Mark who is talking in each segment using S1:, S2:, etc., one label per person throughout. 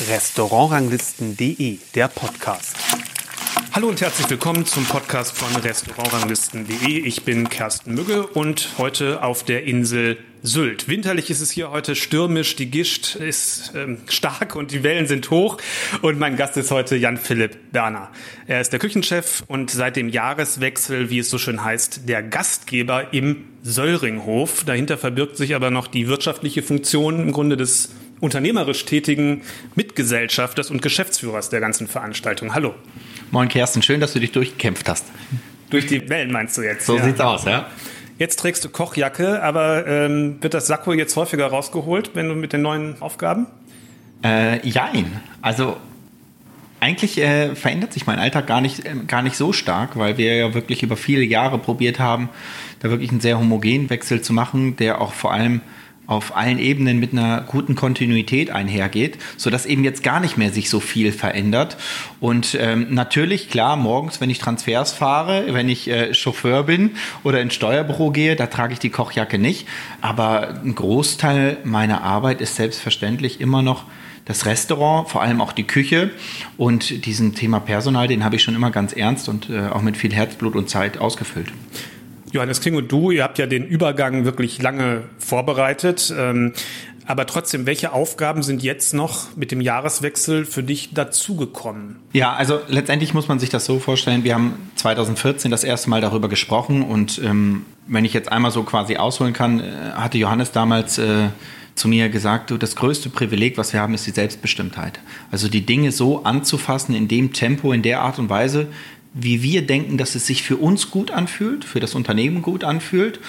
S1: Restaurantranglisten.de, der Podcast. Hallo und herzlich willkommen zum Podcast von Restaurantranglisten.de. Ich bin Kersten Mügge und heute auf der Insel Sylt. Winterlich ist es hier heute stürmisch, die Gischt ist ähm, stark und die Wellen sind hoch. Und mein Gast ist heute Jan-Philipp Berner. Er ist der Küchenchef und seit dem Jahreswechsel, wie es so schön heißt, der Gastgeber im Söllringhof. Dahinter verbirgt sich aber noch die wirtschaftliche Funktion im Grunde des unternehmerisch tätigen Mitgesellschafters und Geschäftsführers der ganzen Veranstaltung. Hallo.
S2: Moin Kersten, schön, dass du dich durchgekämpft hast.
S1: Durch die Wellen meinst du jetzt?
S2: So ja. sieht's aus, ja.
S1: Jetzt trägst du Kochjacke, aber ähm, wird das Sakko jetzt häufiger rausgeholt, wenn du mit den neuen Aufgaben?
S2: Äh, jein. Also eigentlich äh, verändert sich mein Alltag gar nicht, äh, gar nicht so stark, weil wir ja wirklich über viele Jahre probiert haben, da wirklich einen sehr homogenen Wechsel zu machen, der auch vor allem auf allen Ebenen mit einer guten Kontinuität einhergeht, so dass eben jetzt gar nicht mehr sich so viel verändert. Und ähm, natürlich, klar, morgens, wenn ich Transfers fahre, wenn ich äh, Chauffeur bin oder ins Steuerbüro gehe, da trage ich die Kochjacke nicht. Aber ein Großteil meiner Arbeit ist selbstverständlich immer noch das Restaurant, vor allem auch die Küche. Und diesen Thema Personal, den habe ich schon immer ganz ernst und äh, auch mit viel Herzblut und Zeit ausgefüllt.
S1: Johannes King und du, ihr habt ja den Übergang wirklich lange vorbereitet. Ähm, aber trotzdem, welche Aufgaben sind jetzt noch mit dem Jahreswechsel für dich dazugekommen?
S2: Ja, also letztendlich muss man sich das so vorstellen, wir haben 2014 das erste Mal darüber gesprochen und ähm, wenn ich jetzt einmal so quasi ausholen kann, äh, hatte Johannes damals äh, zu mir gesagt, du, das größte Privileg, was wir haben, ist die Selbstbestimmtheit. Also die Dinge so anzufassen in dem Tempo, in der Art und Weise, wie wir denken, dass es sich für uns gut anfühlt, für das Unternehmen gut anfühlt.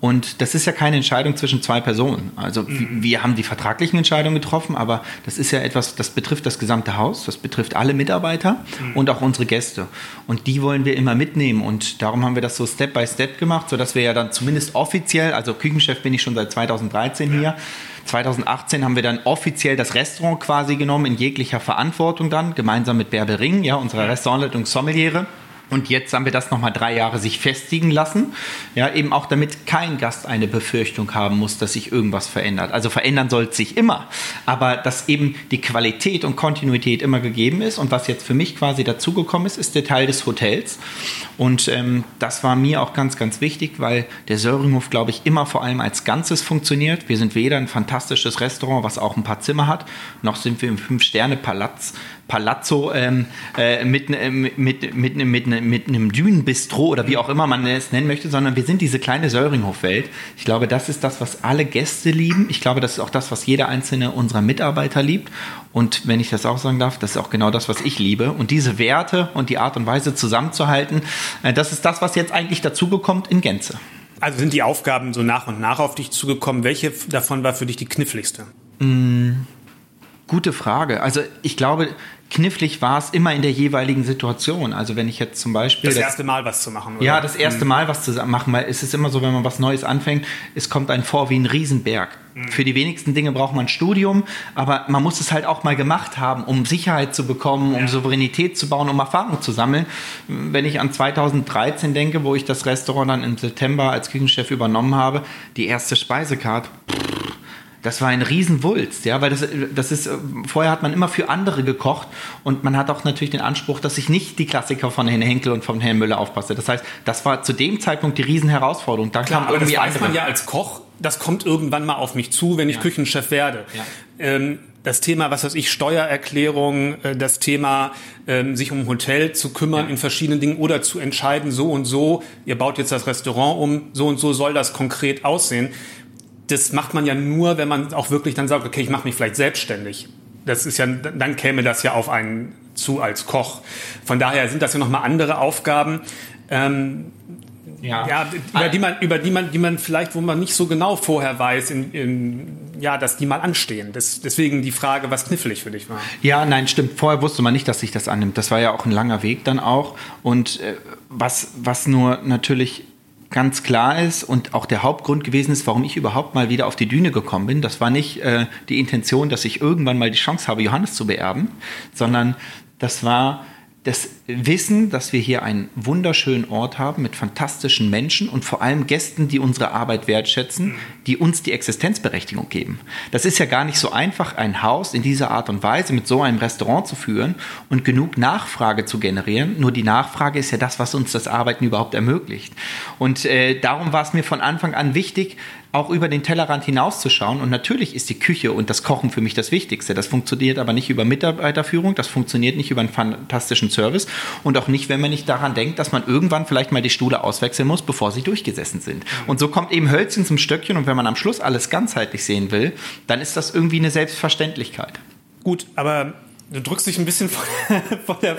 S2: Und das ist ja keine Entscheidung zwischen zwei Personen. Also mhm. wir haben die vertraglichen Entscheidungen getroffen, aber das ist ja etwas, das betrifft das gesamte Haus, das betrifft alle Mitarbeiter mhm. und auch unsere Gäste. Und die wollen wir immer mitnehmen. Und darum haben wir das so Step by Step gemacht, sodass wir ja dann zumindest offiziell, also Küchenchef bin ich schon seit 2013 hier, 2018 haben wir dann offiziell das Restaurant quasi genommen, in jeglicher Verantwortung dann, gemeinsam mit Bärbel Ring, ja, unserer Restaurantleitung Sommeliere. Und jetzt haben wir das nochmal drei Jahre sich festigen lassen. Ja, eben auch damit kein Gast eine Befürchtung haben muss, dass sich irgendwas verändert. Also verändern soll es sich immer. Aber dass eben die Qualität und Kontinuität immer gegeben ist. Und was jetzt für mich quasi dazugekommen ist, ist der Teil des Hotels. Und ähm, das war mir auch ganz, ganz wichtig, weil der Söringhof, glaube ich, immer vor allem als Ganzes funktioniert. Wir sind weder ein fantastisches Restaurant, was auch ein paar Zimmer hat, noch sind wir im Fünf-Sterne-Palaz Palazzo ähm, äh, mit, äh, mit, mit, mit, mit, mit einem Dünenbistro oder wie auch immer man es nennen möchte, sondern wir sind diese kleine Söringhof-Welt. Ich glaube, das ist das, was alle Gäste lieben. Ich glaube, das ist auch das, was jeder einzelne unserer Mitarbeiter liebt. Und wenn ich das auch sagen darf, das ist auch genau das, was ich liebe. Und diese Werte und die Art und Weise zusammenzuhalten, äh, das ist das, was jetzt eigentlich dazugekommt in Gänze.
S1: Also sind die Aufgaben so nach und nach auf dich zugekommen. Welche davon war für dich die kniffligste?
S2: Mm, gute Frage. Also ich glaube, knifflig war es immer in der jeweiligen Situation. Also wenn ich jetzt zum Beispiel...
S1: Das erste Mal was zu machen,
S2: oder? Ja, das erste mhm. Mal was zu machen, weil es ist immer so, wenn man was Neues anfängt, es kommt ein vor wie ein Riesenberg. Mhm. Für die wenigsten Dinge braucht man ein Studium, aber man muss es halt auch mal gemacht haben, um Sicherheit zu bekommen, um ja. Souveränität zu bauen, um Erfahrung zu sammeln. Wenn ich an 2013 denke, wo ich das Restaurant dann im September als Küchenchef übernommen habe, die erste Speisekarte, pff, das war ein Riesenwulst, ja, weil das, das ist, vorher hat man immer für andere gekocht und man hat auch natürlich den Anspruch, dass ich nicht die Klassiker von Herrn Henkel und von Herrn Müller aufpasse. Das heißt, das war zu dem Zeitpunkt die Riesenherausforderung.
S1: Da Klar, aber das weiß man ja als Koch, das kommt irgendwann mal auf mich zu, wenn ich ja. Küchenchef werde. Ja. Ähm, das Thema, was weiß ich, Steuererklärung, äh, das Thema, ähm, sich um ein Hotel zu kümmern ja. in verschiedenen Dingen oder zu entscheiden, so und so, ihr baut jetzt das Restaurant um, so und so soll das konkret aussehen das macht man ja nur, wenn man auch wirklich dann sagt, okay, ich mache mich vielleicht selbstständig. Das ist ja, dann käme das ja auf einen zu als Koch. Von daher sind das ja nochmal andere Aufgaben. Ähm, ja. ja, über die man, über die man, die man vielleicht, wo man nicht so genau vorher weiß, in, in, ja, dass die mal anstehen. Das, deswegen die Frage, was knifflig für dich war.
S2: Ja, nein, stimmt. Vorher wusste man nicht, dass sich das annimmt. Das war ja auch ein langer Weg dann auch. Und äh, was, was nur natürlich ganz klar ist und auch der Hauptgrund gewesen ist, warum ich überhaupt mal wieder auf die Düne gekommen bin. Das war nicht äh, die Intention, dass ich irgendwann mal die Chance habe, Johannes zu beerben, sondern das war, dass wissen, dass wir hier einen wunderschönen Ort haben mit fantastischen Menschen und vor allem Gästen, die unsere Arbeit wertschätzen, die uns die Existenzberechtigung geben. Das ist ja gar nicht so einfach, ein Haus in dieser Art und Weise mit so einem Restaurant zu führen und genug Nachfrage zu generieren. Nur die Nachfrage ist ja das, was uns das Arbeiten überhaupt ermöglicht. Und äh, darum war es mir von Anfang an wichtig, auch über den Tellerrand hinauszuschauen. Und natürlich ist die Küche und das Kochen für mich das Wichtigste. Das funktioniert aber nicht über Mitarbeiterführung, das funktioniert nicht über einen fantastischen Service und auch nicht, wenn man nicht daran denkt, dass man irgendwann vielleicht mal die Stuhle auswechseln muss, bevor sie durchgesessen sind. Und so kommt eben Hölzchen zum Stöckchen und wenn man am Schluss alles ganzheitlich sehen will, dann ist das irgendwie eine Selbstverständlichkeit.
S1: Gut, aber du drückst dich ein bisschen vor, vor der,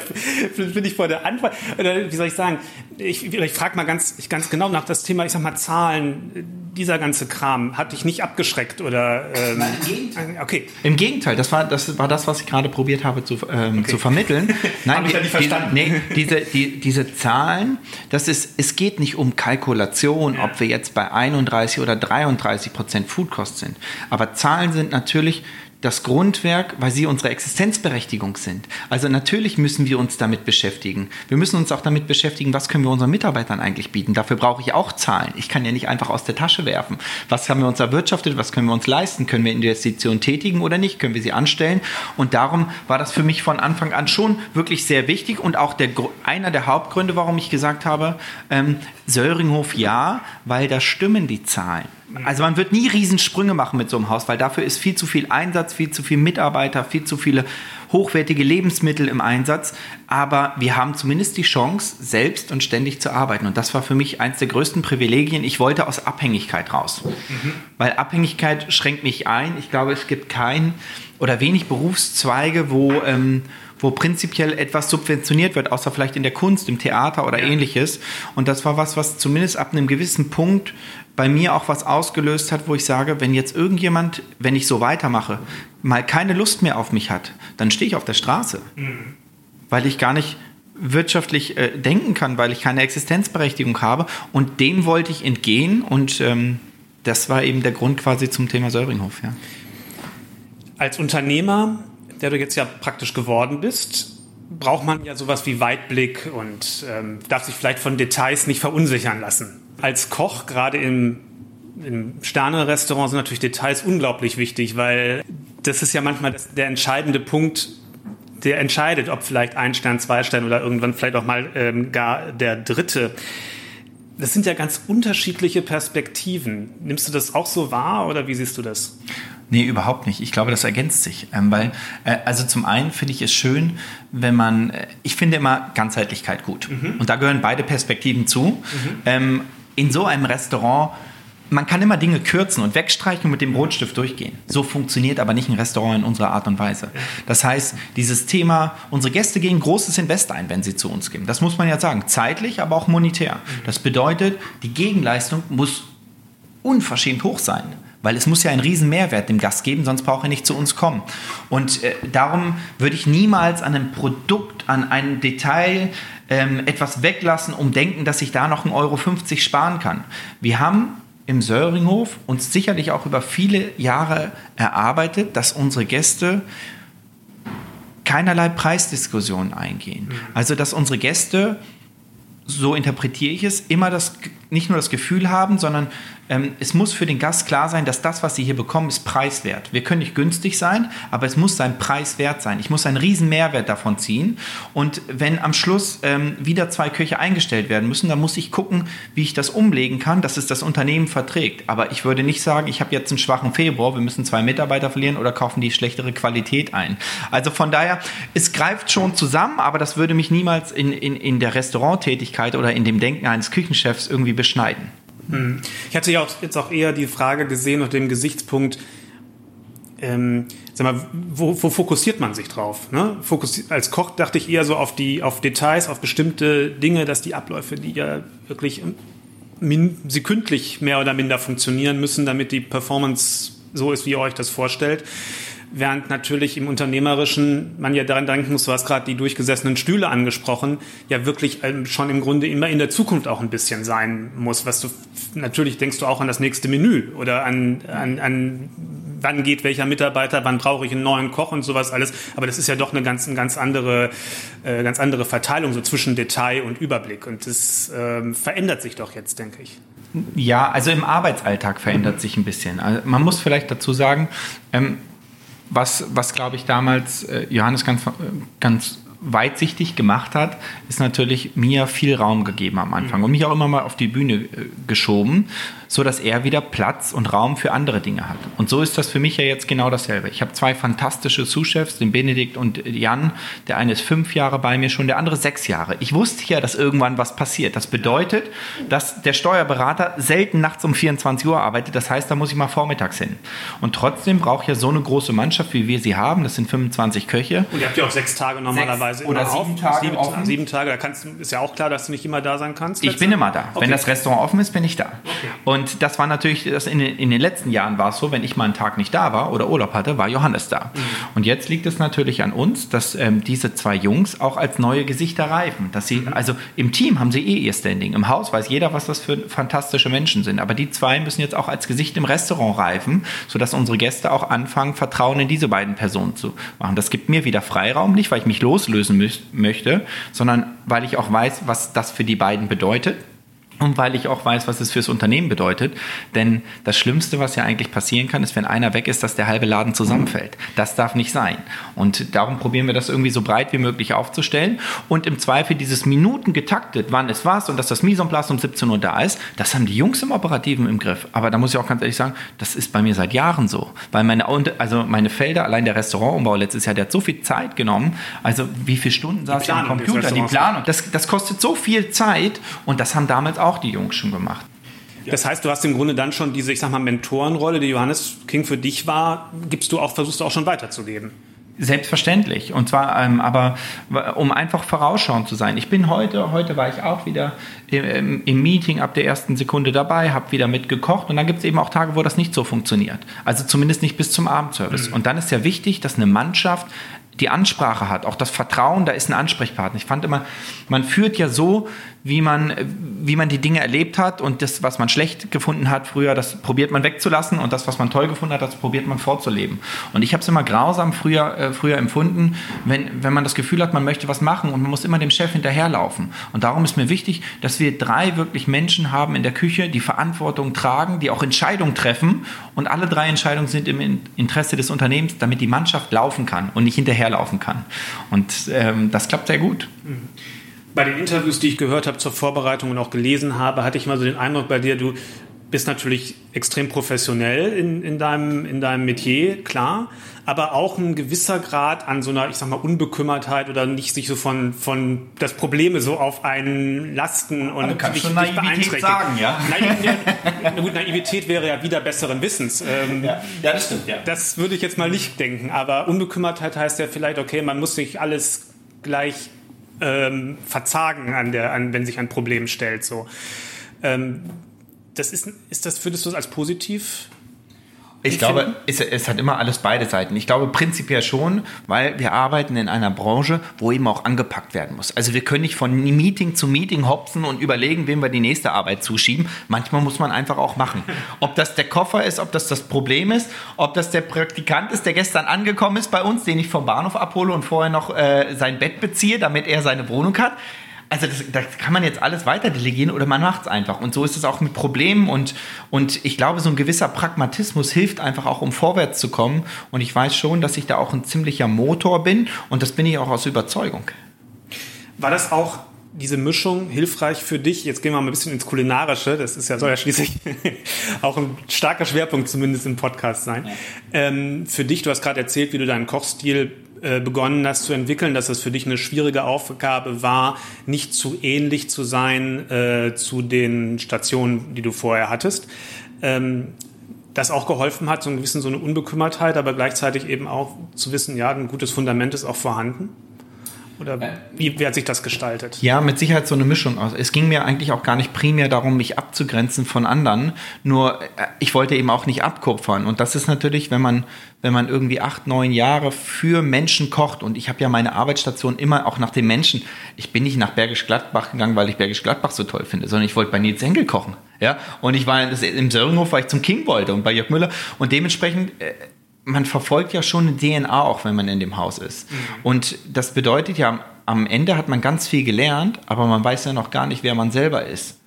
S1: bin ich vor der Antwort, oder wie soll ich sagen, ich, ich frage mal ganz, ganz genau nach das Thema, ich sag mal Zahlen, dieser ganze Kram, hat dich nicht abgeschreckt oder?
S2: Ähm, Nein, im Gegenteil. Okay. Im Gegenteil, das war das, war das was ich gerade probiert habe zu, ähm, okay. zu vermitteln.
S1: Nein, habe ich ja nicht verstanden.
S2: Die, nee, diese, die, diese Zahlen, das ist, es geht nicht um Kalkulation, ja. ob wir jetzt bei 31 oder 33 Prozent Foodkost sind. Aber Zahlen sind natürlich das Grundwerk, weil sie unsere Existenzberechtigung sind. Also natürlich müssen wir uns damit beschäftigen. Wir müssen uns auch damit beschäftigen, was können wir unseren Mitarbeitern eigentlich bieten. Dafür brauche ich auch Zahlen. Ich kann ja nicht einfach aus der Tasche werfen. Was haben wir uns erwirtschaftet? Was können wir uns leisten? Können wir Investitionen tätigen oder nicht? Können wir sie anstellen? Und darum war das für mich von Anfang an schon wirklich sehr wichtig und auch der, einer der Hauptgründe, warum ich gesagt habe, ähm, Söringhof ja, weil da stimmen die Zahlen. Also man wird nie Riesensprünge machen mit so einem Haus, weil dafür ist viel zu viel Einsatz, viel zu viel Mitarbeiter, viel zu viele hochwertige Lebensmittel im Einsatz. Aber wir haben zumindest die Chance, selbst und ständig zu arbeiten. Und das war für mich eines der größten Privilegien. Ich wollte aus Abhängigkeit raus. Mhm. Weil Abhängigkeit schränkt mich ein. Ich glaube, es gibt kein oder wenig Berufszweige, wo... Ähm, wo prinzipiell etwas subventioniert wird, außer vielleicht in der Kunst, im Theater oder ja. ähnliches. Und das war was, was zumindest ab einem gewissen Punkt bei mir auch was ausgelöst hat, wo ich sage, wenn jetzt irgendjemand, wenn ich so weitermache, mal keine Lust mehr auf mich hat, dann stehe ich auf der Straße, mhm. weil ich gar nicht wirtschaftlich äh, denken kann, weil ich keine Existenzberechtigung habe. Und dem wollte ich entgehen und ähm, das war eben der Grund quasi zum Thema Söringhof. Ja.
S1: Als Unternehmer, der du jetzt ja praktisch geworden bist, braucht man ja sowas wie Weitblick und ähm, darf sich vielleicht von Details nicht verunsichern lassen als Koch, gerade im, im Sterne-Restaurant, sind natürlich Details unglaublich wichtig, weil das ist ja manchmal das, der entscheidende Punkt, der entscheidet, ob vielleicht ein Stern, zwei Sterne oder irgendwann vielleicht auch mal ähm, gar der dritte. Das sind ja ganz unterschiedliche Perspektiven. Nimmst du das auch so wahr oder wie siehst du das?
S2: Nee, überhaupt nicht. Ich glaube, das ergänzt sich. Ähm, weil, äh, also zum einen finde ich es schön, wenn man, äh, ich finde immer Ganzheitlichkeit gut. Mhm. Und da gehören beide Perspektiven zu. Mhm. Ähm, in so einem Restaurant, man kann immer Dinge kürzen und wegstreichen und mit dem Brotstift durchgehen. So funktioniert aber nicht ein Restaurant in unserer Art und Weise. Das heißt, dieses Thema, unsere Gäste gehen großes Invest ein, wenn sie zu uns gehen. Das muss man ja sagen, zeitlich, aber auch monetär. Das bedeutet, die Gegenleistung muss unverschämt hoch sein weil es muss ja einen riesen Mehrwert dem Gast geben, sonst braucht er nicht zu uns kommen. Und äh, darum würde ich niemals an einem Produkt, an einem Detail ähm, etwas weglassen, um denken, dass ich da noch 1,50 Euro sparen kann. Wir haben im Söringhof uns sicherlich auch über viele Jahre erarbeitet, dass unsere Gäste keinerlei Preisdiskussionen eingehen. Mhm. Also dass unsere Gäste so interpretiere ich es, immer das, nicht nur das Gefühl haben, sondern ähm, es muss für den Gast klar sein, dass das, was sie hier bekommen, ist preiswert. Wir können nicht günstig sein, aber es muss sein Preis wert sein. Ich muss einen riesen Mehrwert davon ziehen. Und wenn am Schluss ähm, wieder zwei Köche eingestellt werden müssen, dann muss ich gucken, wie ich das umlegen kann, dass es das Unternehmen verträgt. Aber ich würde nicht sagen, ich habe jetzt einen schwachen Februar, wir müssen zwei Mitarbeiter verlieren oder kaufen die schlechtere Qualität ein. Also von daher, es greift schon zusammen, aber das würde mich niemals in, in, in der Restauranttätigkeit oder in dem Denken eines Küchenchefs irgendwie beschneiden.
S1: Hm. Ich hatte ja auch jetzt auch eher die Frage gesehen unter dem Gesichtspunkt, ähm, sag mal, wo, wo fokussiert man sich drauf? Ne? Fokus, als Koch dachte ich eher so auf die, auf Details, auf bestimmte Dinge, dass die Abläufe, die ja wirklich min, sekündlich mehr oder minder funktionieren müssen, damit die Performance so ist, wie ihr euch das vorstellt. Während natürlich im Unternehmerischen man ja daran denken muss, du hast gerade die durchgesessenen Stühle angesprochen, ja wirklich ähm, schon im Grunde immer in der Zukunft auch ein bisschen sein muss. Was du natürlich denkst du auch an das nächste Menü oder an, an, an wann geht welcher Mitarbeiter, wann brauche ich einen neuen Koch und sowas alles. Aber das ist ja doch eine ganz, eine ganz andere, äh, ganz andere Verteilung so zwischen Detail und Überblick. Und das ähm, verändert sich doch jetzt, denke ich.
S2: Ja, also im Arbeitsalltag verändert sich ein bisschen. Also man muss vielleicht dazu sagen, ähm, was, was glaube ich damals äh, Johannes ganz, ganz weitsichtig gemacht hat, ist natürlich mir viel Raum gegeben am Anfang und mich auch immer mal auf die Bühne äh, geschoben, so dass er wieder Platz und Raum für andere Dinge hat. Und so ist das für mich ja jetzt genau dasselbe. Ich habe zwei fantastische Sous-Chefs, den Benedikt und Jan. Der eine ist fünf Jahre bei mir schon, der andere sechs Jahre. Ich wusste ja, dass irgendwann was passiert. Das bedeutet, dass der Steuerberater selten nachts um 24 Uhr arbeitet. Das heißt, da muss ich mal vormittags hin. Und trotzdem braucht ja so eine große Mannschaft, wie wir sie haben. Das sind 25 Köche.
S1: Und ihr habt ja auch sechs Tage normalerweise
S2: sechs oder sieben. Tage.
S1: Sieben, sieben, Tage. Da kannst, ist ja auch klar, dass du nicht immer da sein kannst.
S2: Ich bin immer da. Okay. Wenn das Restaurant offen ist, bin ich da. Okay. Und das war natürlich, das in, den, in den letzten Jahren war es so, wenn ich mal einen Tag nicht da war oder Urlaub hatte, war Johannes da. Mhm. Und jetzt liegt es natürlich an uns, dass ähm, diese zwei Jungs auch als neue Gesichter reifen. Dass sie, mhm. also im Team haben sie eh ihr Standing. Im Haus weiß jeder, was das für fantastische Menschen sind. Aber die zwei müssen jetzt auch als Gesicht im Restaurant reifen, sodass unsere Gäste auch anfangen, Vertrauen in diese beiden Personen zu machen. Das gibt mir wieder Freiraum, nicht weil ich mich loslösen möchte, sondern weil ich auch weiß, was das für die beiden bedeutet und weil ich auch weiß, was es fürs Unternehmen bedeutet. Denn das Schlimmste, was ja eigentlich passieren kann, ist, wenn einer weg ist, dass der halbe Laden zusammenfällt. Das darf nicht sein. Und darum probieren wir das irgendwie so breit wie möglich aufzustellen. Und im Zweifel dieses Minuten getaktet, wann es was und dass das Mise en place um 17 Uhr da ist, das haben die Jungs im Operativen im Griff. Aber da muss ich auch ganz ehrlich sagen, das ist bei mir seit Jahren so. Weil meine, also meine Felder, allein der Restaurantumbau letztes Jahr, der hat so viel Zeit genommen. Also wie viele Stunden saß ich am Computer? Die Planung. Das, das kostet so viel Zeit und das haben damals auch auch die Jungs schon gemacht.
S1: Das heißt, du hast im Grunde dann schon diese, ich sag mal, Mentorenrolle, die Johannes King für dich war, gibst du auch, versuchst du auch schon weiterzugeben.
S2: Selbstverständlich. Und zwar, ähm, aber um einfach vorausschauend zu sein. Ich bin heute, heute war ich auch wieder im, im Meeting ab der ersten Sekunde dabei, habe wieder mitgekocht und dann gibt es eben auch Tage, wo das nicht so funktioniert. Also zumindest nicht bis zum Abendservice. Mhm. Und dann ist ja wichtig, dass eine Mannschaft die Ansprache hat, auch das Vertrauen, da ist ein Ansprechpartner. Ich fand immer, man führt ja so, wie man, wie man die Dinge erlebt hat und das, was man schlecht gefunden hat früher, das probiert man wegzulassen und das, was man toll gefunden hat, das probiert man vorzuleben. Und ich habe es immer grausam früher, äh, früher empfunden, wenn, wenn man das Gefühl hat, man möchte was machen und man muss immer dem Chef hinterherlaufen. Und darum ist mir wichtig, dass wir drei wirklich Menschen haben in der Küche, die Verantwortung tragen, die auch Entscheidungen treffen und alle drei Entscheidungen sind im Interesse des Unternehmens, damit die Mannschaft laufen kann und nicht hinterherlaufen kann. Und ähm, das klappt sehr gut. Mhm
S1: bei den Interviews, die ich gehört habe zur Vorbereitung und auch gelesen habe, hatte ich mal so den Eindruck bei dir, du bist natürlich extrem professionell in, in, deinem, in deinem Metier, klar, aber auch ein gewisser Grad an so einer, ich sag mal, Unbekümmertheit oder nicht sich so von, von das Probleme so auf einen lasten und
S2: also dich, schon Naivität sagen, ja?
S1: Naivität, na gut, Naivität wäre ja wieder besseren Wissens.
S2: Ähm, ja. ja, das stimmt, ja.
S1: Das würde ich jetzt mal nicht denken, aber Unbekümmertheit heißt ja vielleicht, okay, man muss sich alles gleich ähm, verzagen, an der, an, wenn sich ein Problem stellt. So. Ähm, das ist, ist das, würdest du das als positiv
S2: ich glaube, es, es, hat immer alles beide Seiten. Ich glaube prinzipiell schon, weil wir arbeiten in einer Branche, wo eben auch angepackt werden muss. Also wir können nicht von Meeting zu Meeting hopsen und überlegen, wem wir die nächste Arbeit zuschieben. Manchmal muss man einfach auch machen. Ob das der Koffer ist, ob das das Problem ist, ob das der Praktikant ist, der gestern angekommen ist bei uns, den ich vom Bahnhof abhole und vorher noch äh, sein Bett beziehe, damit er seine Wohnung hat also das, das, kann man jetzt alles weiter delegieren oder man macht es einfach. Und so ist es auch mit Problemen und, und ich glaube, so ein gewisser Pragmatismus hilft einfach auch, um vorwärts zu kommen. Und ich weiß schon, dass ich da auch ein ziemlicher Motor bin und das bin ich auch aus Überzeugung.
S1: War das auch diese Mischung hilfreich für dich? Jetzt gehen wir mal ein bisschen ins Kulinarische. Das ist ja, soll ja schließlich auch ein starker Schwerpunkt zumindest im Podcast sein. Ähm, für dich, du hast gerade erzählt, wie du deinen Kochstil begonnen hast zu entwickeln, dass es für dich eine schwierige Aufgabe war, nicht zu ähnlich zu sein äh, zu den Stationen, die du vorher hattest. Ähm, das auch geholfen hat, so ein bisschen so eine Unbekümmertheit, aber gleichzeitig eben auch zu wissen, ja, ein gutes Fundament ist auch vorhanden. Oder wie, wie hat sich das gestaltet?
S2: Ja, mit Sicherheit so eine Mischung aus. Es ging mir eigentlich auch gar nicht primär darum, mich abzugrenzen von anderen. Nur äh, ich wollte eben auch nicht abkupfern. Und das ist natürlich, wenn man, wenn man irgendwie acht, neun Jahre für Menschen kocht. Und ich habe ja meine Arbeitsstation immer auch nach den Menschen. Ich bin nicht nach Bergisch Gladbach gegangen, weil ich Bergisch Gladbach so toll finde, sondern ich wollte bei Nils Henkel kochen. Ja, und ich war im Söringhof, weil ich zum King wollte und bei Jörg Müller. Und dementsprechend, äh, man verfolgt ja schon eine DNA auch, wenn man in dem Haus ist. Mhm. Und das bedeutet ja, am Ende hat man ganz viel gelernt, aber man weiß ja noch gar nicht, wer man selber ist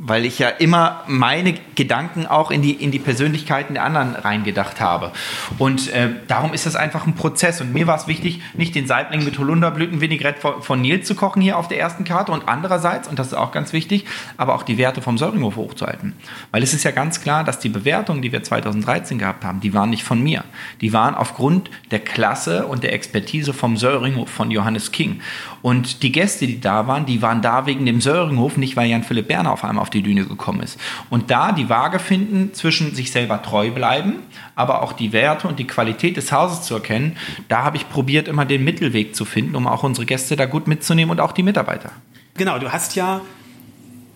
S2: weil ich ja immer meine Gedanken auch in die, in die Persönlichkeiten der anderen reingedacht habe. Und äh, darum ist das einfach ein Prozess. Und mir war es wichtig, nicht den Saibling mit Holunderblütenvinaigrette von, von Nils zu kochen hier auf der ersten Karte und andererseits, und das ist auch ganz wichtig, aber auch die Werte vom Söringhof hochzuhalten. Weil es ist ja ganz klar, dass die Bewertungen, die wir 2013 gehabt haben, die waren nicht von mir. Die waren aufgrund der Klasse und der Expertise vom Söringhof von Johannes King. Und die Gäste, die da waren, die waren da wegen dem Söringhof, nicht weil Jan Philipp Berner auf einmal auf die Düne gekommen ist. Und da die Waage finden zwischen sich selber treu bleiben, aber auch die Werte und die Qualität des Hauses zu erkennen, da habe ich probiert, immer den Mittelweg zu finden, um auch unsere Gäste da gut mitzunehmen und auch die Mitarbeiter.
S1: Genau, du hast ja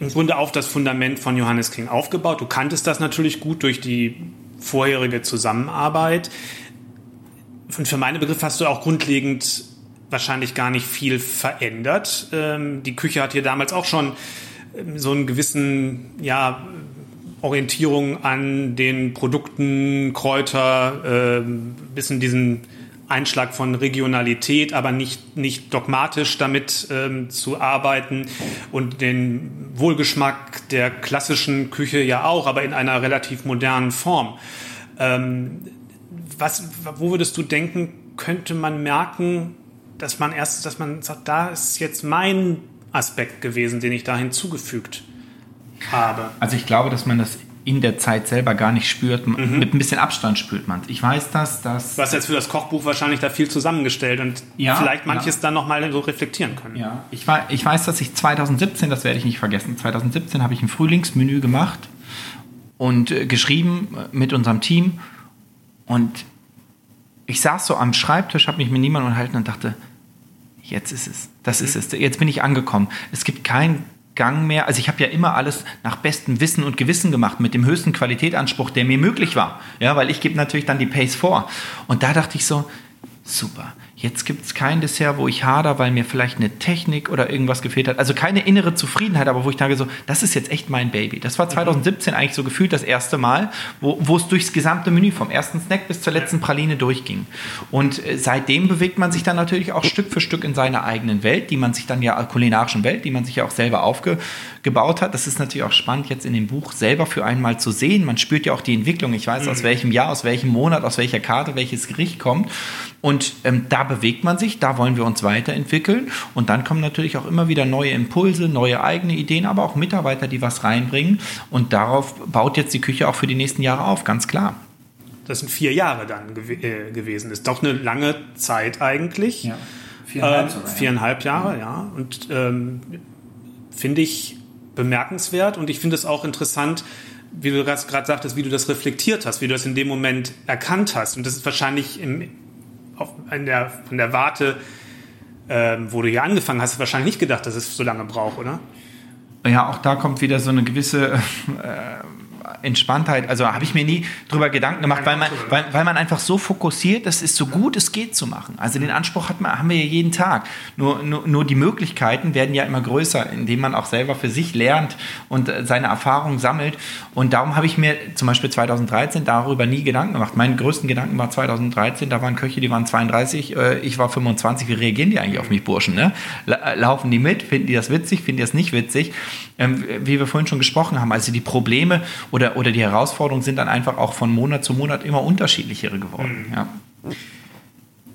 S1: im Grunde auf das Fundament von Johannes King aufgebaut. Du kanntest das natürlich gut durch die vorherige Zusammenarbeit. Und für meine Begriffe hast du auch grundlegend wahrscheinlich gar nicht viel verändert. Ähm, die Küche hat hier damals auch schon so einen gewissen, ja, Orientierung an den Produkten, Kräuter, äh, bisschen diesen Einschlag von Regionalität, aber nicht, nicht dogmatisch damit ähm, zu arbeiten und den Wohlgeschmack der klassischen Küche ja auch, aber in einer relativ modernen Form. Ähm, was, wo würdest du denken, könnte man merken, dass man erst, dass man sagt, da ist jetzt mein Aspekt gewesen, den ich da hinzugefügt habe.
S2: Also ich glaube, dass man das in der Zeit selber gar nicht spürt. Mhm. Mit ein bisschen Abstand spürt man Ich weiß das, dass...
S1: Du hast jetzt für das Kochbuch wahrscheinlich da viel zusammengestellt und ja, vielleicht manches ja. dann nochmal so reflektieren können.
S2: Ja, ich, war, ich weiß, dass ich 2017, das werde ich nicht vergessen, 2017 habe ich ein Frühlingsmenü gemacht und äh, geschrieben mit unserem Team und ich saß so am Schreibtisch, habe mich mit niemandem unterhalten und dachte, jetzt ist es, das ist es, jetzt bin ich angekommen. Es gibt keinen Gang mehr. Also ich habe ja immer alles nach bestem Wissen und Gewissen gemacht, mit dem höchsten Qualitätsanspruch, der mir möglich war. Ja, weil ich gebe natürlich dann die Pace vor. Und da dachte ich so, super. Jetzt gibt es kein Dessert, wo ich hader, weil mir vielleicht eine Technik oder irgendwas gefehlt hat. Also keine innere Zufriedenheit, aber wo ich denke so, das ist jetzt echt mein Baby. Das war 2017 eigentlich so gefühlt das erste Mal, wo, es durchs gesamte Menü vom ersten Snack bis zur letzten Praline durchging. Und äh, seitdem bewegt man sich dann natürlich auch Stück für Stück in seiner eigenen Welt, die man sich dann ja kulinarischen Welt, die man sich ja auch selber aufgebaut hat. Das ist natürlich auch spannend jetzt in dem Buch selber für einmal zu sehen. Man spürt ja auch die Entwicklung. Ich weiß, aus mhm. welchem Jahr, aus welchem Monat, aus welcher Karte welches Gericht kommt. Und ähm, da bewegt man sich, da wollen wir uns weiterentwickeln. Und dann kommen natürlich auch immer wieder neue Impulse, neue eigene Ideen, aber auch Mitarbeiter, die was reinbringen. Und darauf baut jetzt die Küche auch für die nächsten Jahre auf, ganz klar.
S1: Das sind vier Jahre dann gew äh, gewesen. Ist doch eine lange Zeit eigentlich. Ja. Viereinhalb, äh, viereinhalb Jahre, ja. Und ähm, finde ich bemerkenswert und ich finde es auch interessant, wie du gerade sagtest, wie du das reflektiert hast, wie du das in dem Moment erkannt hast. Und das ist wahrscheinlich im in der, von der Warte, ähm, wo du hier angefangen hast, wahrscheinlich nicht gedacht, dass es so lange braucht, oder?
S2: Ja, auch da kommt wieder so eine gewisse äh, Entspanntheit, also habe ich mir nie drüber Gedanken gemacht, weil man, weil, weil man einfach so fokussiert, das ist so gut es geht zu machen. Also den Anspruch hat man, haben wir ja jeden Tag. Nur, nur, nur die Möglichkeiten werden ja immer größer, indem man auch selber für sich lernt und äh, seine Erfahrungen sammelt. Und darum habe ich mir zum Beispiel 2013 darüber nie Gedanken gemacht. Mein größten Gedanken war 2013, da waren Köche, die waren 32, äh, ich war 25. Wie reagieren die eigentlich auf mich, Burschen? Ne? Laufen die mit? Finden die das witzig? Finden die das nicht witzig? Ähm, wie wir vorhin schon gesprochen haben, also die Probleme oder, oder die Herausforderungen sind dann einfach auch von Monat zu Monat immer unterschiedlichere geworden. Mhm. Ja.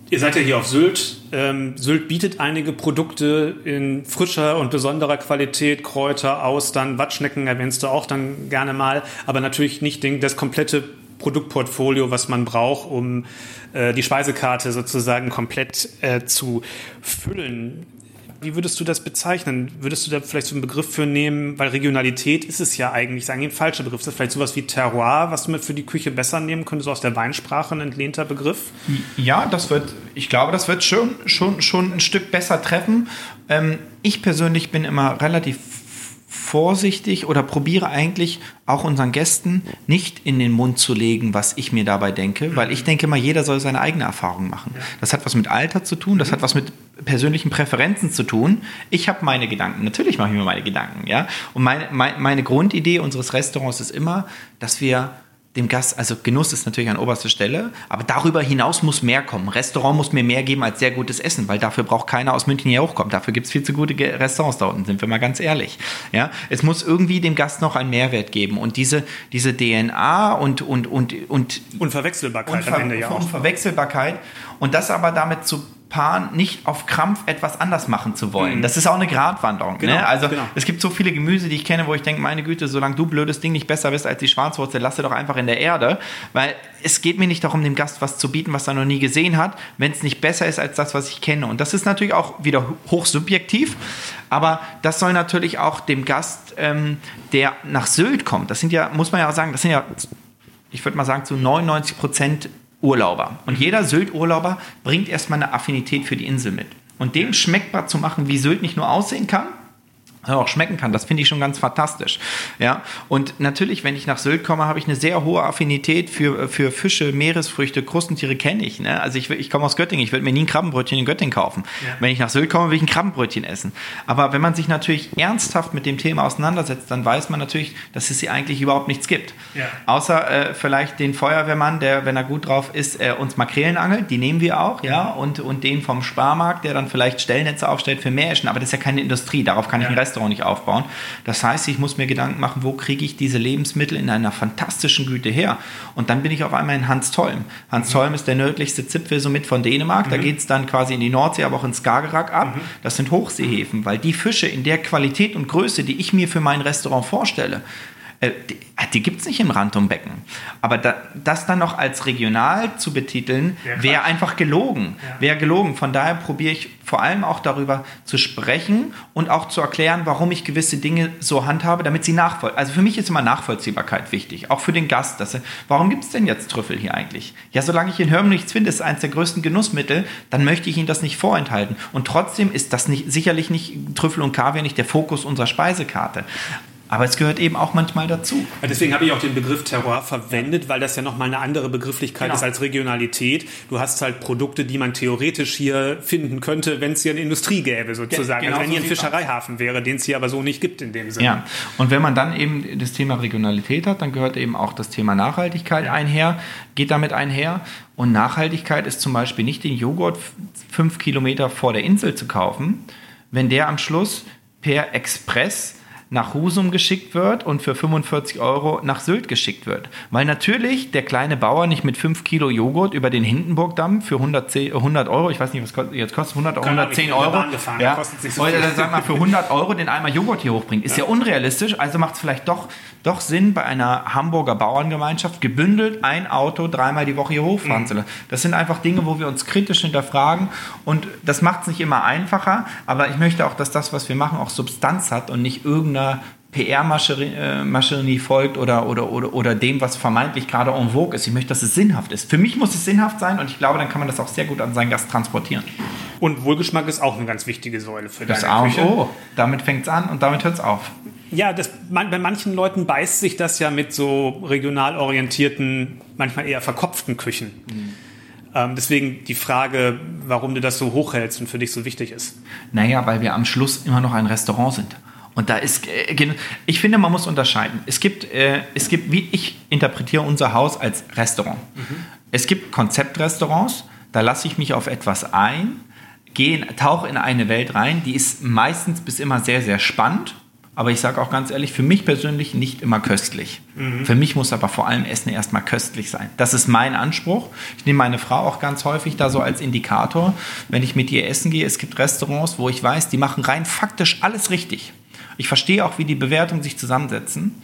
S1: Ihr seid ja hier auf Sylt. Ähm, Sylt bietet einige Produkte in frischer und besonderer Qualität, Kräuter, Austern, Watschnecken erwähnst du auch dann gerne mal, aber natürlich nicht den, das komplette Produktportfolio, was man braucht, um äh, die Speisekarte sozusagen komplett äh, zu füllen. Wie würdest du das bezeichnen? Würdest du da vielleicht so einen Begriff für nehmen? Weil Regionalität ist es ja eigentlich, ist eigentlich ein falscher Begriff. Ist das vielleicht sowas wie Terroir, was du mit für die Küche besser nehmen könntest, so aus der Weinsprache ein entlehnter Begriff?
S2: Ja, das wird, ich glaube, das wird schon, schon, schon ein Stück besser treffen. Ähm, ich persönlich bin immer relativ vorsichtig oder probiere eigentlich auch unseren Gästen nicht in den Mund zu legen, was ich mir dabei denke, weil ich denke mal, jeder soll seine eigene Erfahrung machen. Das hat was mit Alter zu tun, das hat was mit persönlichen Präferenzen zu tun. Ich habe meine Gedanken, natürlich mache ich mir meine Gedanken, ja. Und meine, meine, meine Grundidee unseres Restaurants ist immer, dass wir dem Gast, also Genuss ist natürlich an oberster Stelle, aber darüber hinaus muss mehr kommen. Restaurant muss mir mehr geben als sehr gutes Essen, weil dafür braucht keiner aus München hier hochkommen. Dafür gibt es viel zu gute Restaurants da unten, sind wir mal ganz ehrlich. Ja, es muss irgendwie dem Gast noch einen Mehrwert geben und diese, diese DNA und, und, und, und
S1: Unverwechselbarkeit
S2: Unver am Ende ja auch. Unverwechselbarkeit und das aber damit zu Paaren nicht auf Krampf etwas anders machen zu wollen. Mhm. Das ist auch eine Gratwanderung. Ne? Genau, ne? Also genau. es gibt so viele Gemüse, die ich kenne, wo ich denke, meine Güte, solange du blödes Ding nicht besser bist als die Schwarzwurzel, lass sie doch einfach in der Erde. Weil es geht mir nicht darum, dem Gast was zu bieten, was er noch nie gesehen hat, wenn es nicht besser ist als das, was ich kenne. Und das ist natürlich auch wieder hochsubjektiv, aber das soll natürlich auch dem Gast, ähm, der nach Sylt kommt, das sind ja, muss man ja auch sagen, das sind ja, ich würde mal sagen, zu 99 Prozent Urlauber. Und jeder Sylt-Urlauber bringt erstmal eine Affinität für die Insel mit. Und dem schmeckbar zu machen, wie Sylt nicht nur aussehen kann, auch schmecken kann. Das finde ich schon ganz fantastisch. Ja, und natürlich, wenn ich nach Sylt komme, habe ich eine sehr hohe Affinität für, für Fische, Meeresfrüchte, Krustentiere kenne ich. Ne? Also ich, ich komme aus Göttingen, ich würde mir nie ein Krabbenbrötchen in Göttingen kaufen. Ja. Wenn ich nach Sylt komme, will ich ein Krabbenbrötchen essen. Aber wenn man sich natürlich ernsthaft mit dem Thema auseinandersetzt, dann weiß man natürlich, dass es hier eigentlich überhaupt nichts gibt. Ja. Außer äh, vielleicht den Feuerwehrmann, der, wenn er gut drauf ist, äh, uns Makrelen angelt, die nehmen wir auch, ja, und, und den vom Sparmarkt, der dann vielleicht Stellnetze aufstellt für Meereschen, aber das ist ja keine Industrie, darauf kann ja. ich einen Rest Restaurant nicht aufbauen. Das heißt, ich muss mir Gedanken machen, wo kriege ich diese Lebensmittel in einer fantastischen Güte her? Und dann bin ich auf einmal in Hans-Tolm. Hans-Tolm mhm. ist der nördlichste Zipfel somit von Dänemark. Mhm. Da geht es dann quasi in die Nordsee, aber auch ins Skagerrak ab. Mhm. Das sind Hochseehäfen, weil die Fische in der Qualität und Größe, die ich mir für mein Restaurant vorstelle, äh, die, die gibt es nicht im Rantumbecken. Aber da, das dann noch als regional zu betiteln, wäre einfach gelogen. Ja. Wäre gelogen. Von daher probiere ich vor allem auch darüber zu sprechen und auch zu erklären, warum ich gewisse Dinge so handhabe, damit sie nachvollziehen. Also für mich ist immer Nachvollziehbarkeit wichtig, auch für den Gast. Dass er, warum gibt es denn jetzt Trüffel hier eigentlich? Ja, solange ich in Hörm nichts finde, ist eines der größten Genussmittel, dann möchte ich Ihnen das nicht vorenthalten. Und trotzdem ist das nicht, sicherlich nicht Trüffel und Kaviar nicht der Fokus unserer Speisekarte. Aber es gehört eben auch manchmal dazu.
S1: Deswegen habe ich auch den Begriff Terroir verwendet, weil das ja nochmal eine andere Begrifflichkeit genau. ist als Regionalität. Du hast halt Produkte, die man theoretisch hier finden könnte, wenn es hier eine Industrie gäbe, sozusagen. Genau also wenn hier ein Fischereihafen wäre, den es hier aber so nicht gibt in dem Sinne.
S2: Ja, und wenn man dann eben das Thema Regionalität hat, dann gehört eben auch das Thema Nachhaltigkeit ja. einher, geht damit einher. Und Nachhaltigkeit ist zum Beispiel nicht den Joghurt fünf Kilometer vor der Insel zu kaufen, wenn der am Schluss per Express nach Husum geschickt wird und für 45 Euro nach Sylt geschickt wird. Weil natürlich der kleine Bauer nicht mit 5 Kilo Joghurt über den Hindenburgdamm für 110, 100 Euro, ich weiß nicht, was kostet, jetzt kostet 100, 110 Euro, ja, so oder dann sag mal für 100 Euro den einmal Joghurt hier hochbringt. Ist ja, ja unrealistisch, also macht es vielleicht doch, doch Sinn, bei einer Hamburger Bauerngemeinschaft gebündelt ein Auto dreimal die Woche hier hochfahren mhm. zu lassen. Das sind einfach Dinge, wo wir uns kritisch hinterfragen und das macht es nicht immer einfacher, aber ich möchte auch, dass das, was wir machen, auch Substanz hat und nicht irgendeine irgendeiner PR-Maschinerie folgt oder, oder, oder, oder dem, was vermeintlich gerade en vogue ist. Ich möchte, dass es sinnhaft ist. Für mich muss es sinnhaft sein und ich glaube, dann kann man das auch sehr gut an seinen Gast transportieren.
S1: Und Wohlgeschmack ist auch eine ganz wichtige Säule für
S2: das deine Küche. Oh, damit fängt es an und damit hört es auf.
S1: Ja, das, man, bei manchen Leuten beißt sich das ja mit so regional orientierten, manchmal eher verkopften Küchen. Mhm. Ähm, deswegen die Frage, warum du das so hochhältst und für dich so wichtig ist.
S2: Naja, weil wir am Schluss immer noch ein Restaurant sind. Und da ist, äh, ich finde, man muss unterscheiden. Es gibt, äh, es gibt, wie ich interpretiere unser Haus als Restaurant. Mhm. Es gibt Konzeptrestaurants, da lasse ich mich auf etwas ein, gehe, tauche in eine Welt rein, die ist meistens bis immer sehr, sehr spannend. Aber ich sage auch ganz ehrlich, für mich persönlich nicht immer köstlich. Mhm. Für mich muss aber vor allem Essen erstmal köstlich sein. Das ist mein Anspruch. Ich nehme meine Frau auch ganz häufig da so als Indikator, wenn ich mit ihr essen gehe. Es gibt Restaurants, wo ich weiß, die machen rein faktisch alles richtig. Ich verstehe auch, wie die Bewertungen sich zusammensetzen.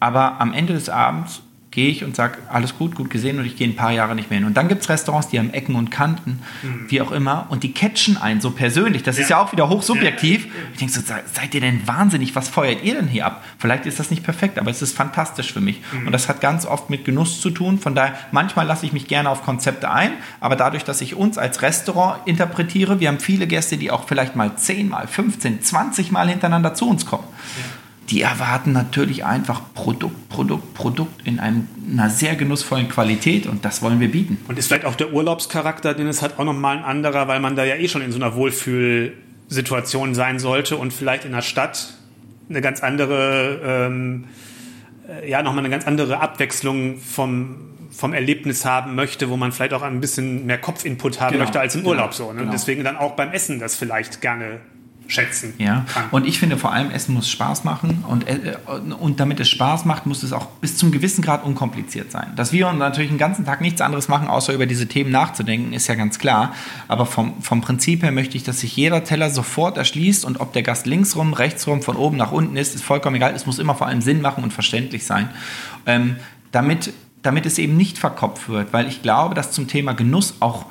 S2: Aber am Ende des Abends gehe ich und sage, alles gut, gut gesehen und ich gehe ein paar Jahre nicht mehr hin. Und dann gibt es Restaurants, die haben Ecken und Kanten, mhm. wie auch immer, und die catchen einen so persönlich. Das ja. ist ja auch wieder hochsubjektiv. Ja. Ich denke so, seid ihr denn wahnsinnig? Was feuert ihr denn hier ab? Vielleicht ist das nicht perfekt, aber es ist fantastisch für mich. Mhm. Und das hat ganz oft mit Genuss zu tun. Von daher, manchmal lasse ich mich gerne auf Konzepte ein, aber dadurch, dass ich uns als Restaurant interpretiere, wir haben viele Gäste, die auch vielleicht mal 10 mal, 15, 20 Mal hintereinander zu uns kommen. Ja die erwarten natürlich einfach Produkt, Produkt, Produkt in einem, einer sehr genussvollen Qualität und das wollen wir bieten.
S1: Und ist vielleicht auch der Urlaubscharakter, den es hat, auch nochmal ein anderer, weil man da ja eh schon in so einer Wohlfühlsituation sein sollte und vielleicht in der Stadt eine ganz andere, ähm, äh, ja, nochmal eine ganz andere Abwechslung vom, vom Erlebnis haben möchte, wo man vielleicht auch ein bisschen mehr Kopfinput haben genau, möchte als im Urlaub genau, so. Ne? Genau. Deswegen dann auch beim Essen das vielleicht gerne schätzen
S2: ja. kann. Und ich finde vor allem, Essen muss Spaß machen und, äh, und damit es Spaß macht, muss es auch bis zum gewissen Grad unkompliziert sein. Dass wir natürlich den ganzen Tag nichts anderes machen, außer über diese Themen nachzudenken, ist ja ganz klar. Aber vom, vom Prinzip her möchte ich, dass sich jeder Teller sofort erschließt und ob der Gast links rum, rechts rum, von oben nach unten ist, ist vollkommen egal. Es muss immer vor allem Sinn machen und verständlich sein. Ähm, damit, damit es eben nicht verkopft wird, weil ich glaube, dass zum Thema Genuss auch